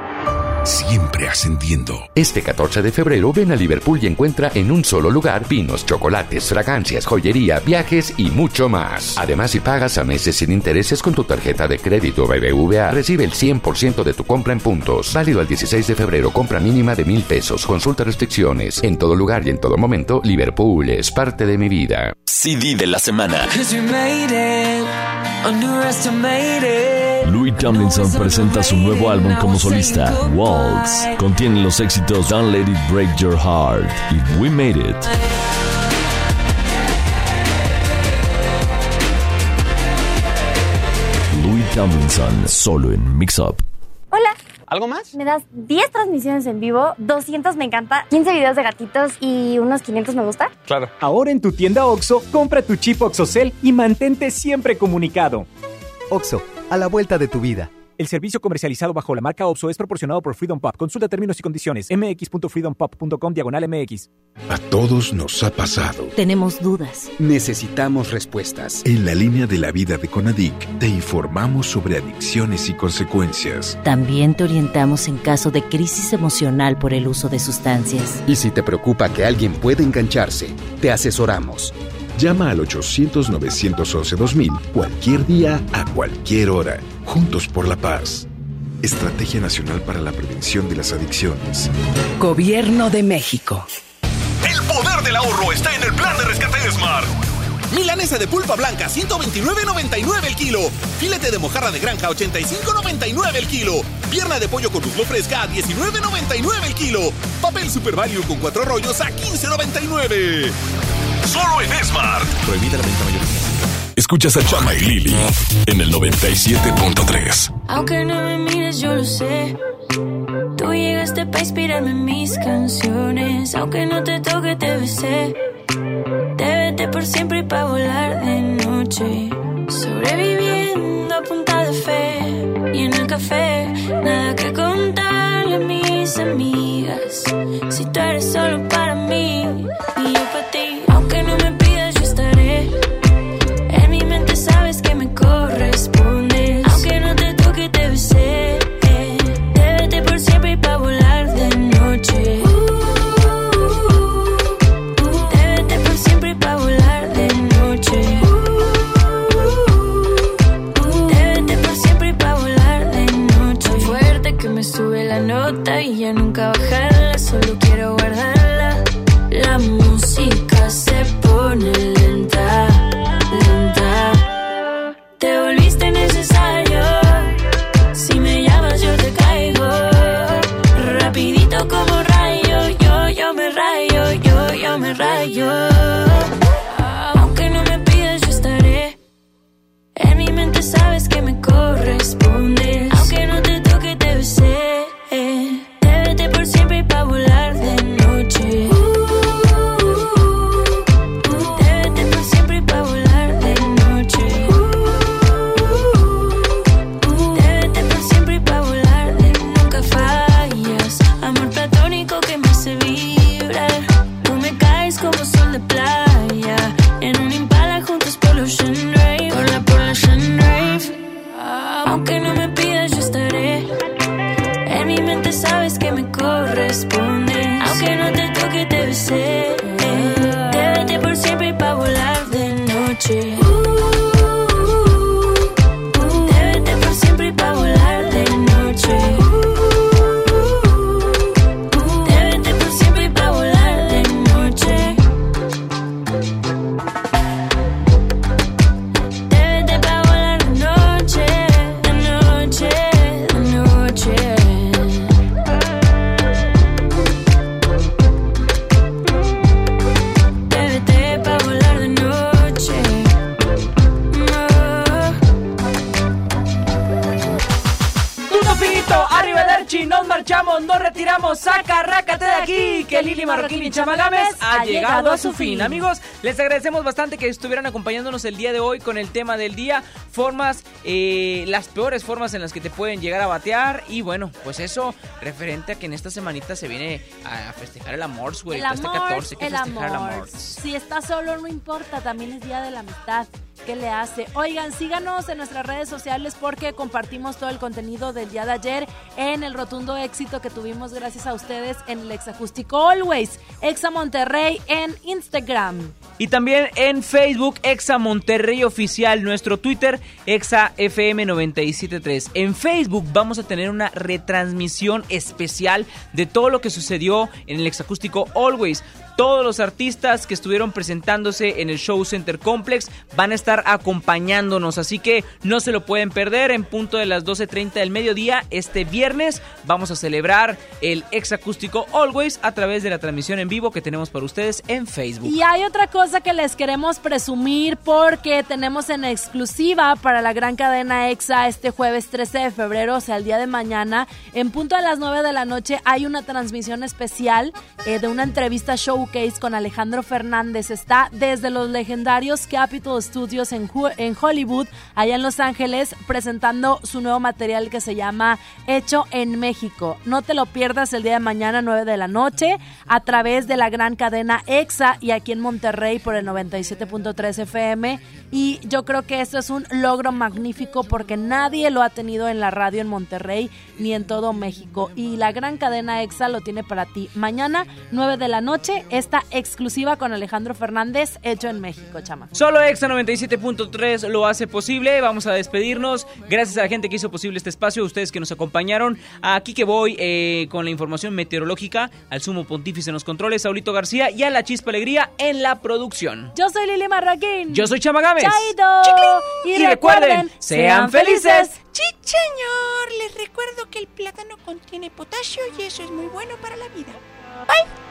Siempre ascendiendo. Este 14 de febrero ven a Liverpool y encuentra en un solo lugar vinos, chocolates, fragancias, joyería, viajes y mucho más. Además, si pagas a meses sin intereses con tu tarjeta de crédito BBVA, recibe el 100% de tu compra en puntos. Válido al 16 de febrero, compra mínima de mil pesos. Consulta restricciones. En todo lugar y en todo momento, Liverpool es parte de mi vida. CD de la semana. Louis Tomlinson presenta su nuevo álbum como solista, Waltz. Contiene los éxitos Don't Let It Break Your Heart y We Made It. Louis Tomlinson, solo en Mix Up. Hola. ¿Algo más? Me das 10 transmisiones en vivo, 200 me encanta, 15 videos de gatitos y unos 500 me gusta. Claro. Ahora en tu tienda OXO, compra tu chip OXOCEL y mantente siempre comunicado. OXO, a la vuelta de tu vida. El servicio comercializado bajo la marca OPSO es proporcionado por Freedom Pop. Consulta términos y condiciones. mx.freedompop.com diagonal mx. A todos nos ha pasado. Tenemos dudas. Necesitamos respuestas. En la línea de la vida de Conadic te informamos sobre adicciones y consecuencias. También te orientamos en caso de crisis emocional por el uso de sustancias. Y si te preocupa que alguien pueda engancharse, te asesoramos. Llama al 800-911-2000 cualquier día, a cualquier hora. Juntos por la paz. Estrategia Nacional para la Prevención de las Adicciones. Gobierno de México. El poder del ahorro está en el plan de rescate de Smart. Milanesa de pulpa blanca, 129.99 el kilo. Filete de mojarra de granja, 85.99 el kilo. Pierna de pollo con muslo fresca, a 19.99 el kilo. Papel Super Value con cuatro rollos a 15.99. Solo en Smart. Prohibida la venta mayorista. Escuchas a Chama y Lili en el 97.3. Aunque no me mires, yo lo sé. Tú llegaste para inspirarme en mis canciones. Aunque no te toque, te besé. Te vete por siempre y pa' volar de noche. Sobreviviendo a punta de fe. Y en el café, nada que contarle a mis amigas. Si tú eres solo para mí su fin. Amigos, les agradecemos bastante que estuvieran acompañándonos el día de hoy con el tema del día, formas, eh, las peores formas en las que te pueden llegar a batear y bueno, pues eso referente a que en esta semanita se viene a festejar el amor, güey, El este amor, 14 que el festejar el amor. amor. Si estás solo, no importa, también es Día de la Amistad. ¿Qué le hace? Oigan, síganos en nuestras redes sociales porque compartimos todo el contenido del día de ayer en el rotundo éxito que tuvimos gracias a ustedes en el Exacústico Always, Exa Monterrey en Instagram. Y también en Facebook, Exa Monterrey Oficial, nuestro Twitter, Exa FM 973. En Facebook vamos a tener una retransmisión especial de todo lo que sucedió en el Exacústico Always. Todos los artistas que estuvieron presentándose en el Show Center Complex van a estar acompañándonos, así que no se lo pueden perder. En punto de las 12.30 del mediodía, este viernes, vamos a celebrar el Exacústico Always a través de la transmisión en vivo que tenemos para ustedes en Facebook. Y hay otra cosa que les queremos presumir porque tenemos en exclusiva para la gran cadena EXA este jueves 13 de febrero, o sea, el día de mañana, en punto de las 9 de la noche hay una transmisión especial eh, de una entrevista showcase con Alejandro Fernández. Está desde los legendarios Capitol Studios en, en Hollywood, allá en Los Ángeles, presentando su nuevo material que se llama Hecho en México. No te lo pierdas el día de mañana, 9 de la noche, a través de la gran cadena EXA y aquí en Monterrey por el 97.3 FM. Y yo creo que esto es un logro magnífico porque nadie lo ha tenido en la radio en Monterrey ni en todo México. Y la gran cadena EXA lo tiene para ti. Mañana, 9 de la noche, esta exclusiva con Alejandro Fernández, hecho en México, chama. Solo Exa 97.3 lo hace posible. Vamos a despedirnos. Gracias a la gente que hizo posible este espacio, a ustedes que nos acompañaron. Aquí que voy eh, con la información meteorológica, al sumo pontífice en los controles, Saulito García y a la chispa alegría en la producción. Yo soy Lili Marroquín. Yo soy Chama Gámez. Chaito. Y recuerden, sean felices. Sí, señor. Les recuerdo que el plátano contiene potasio y eso es muy bueno para la vida. Bye.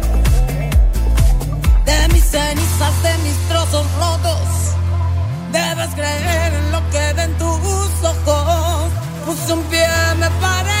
En lo que ven tus ojos. Puse un pie, me paré,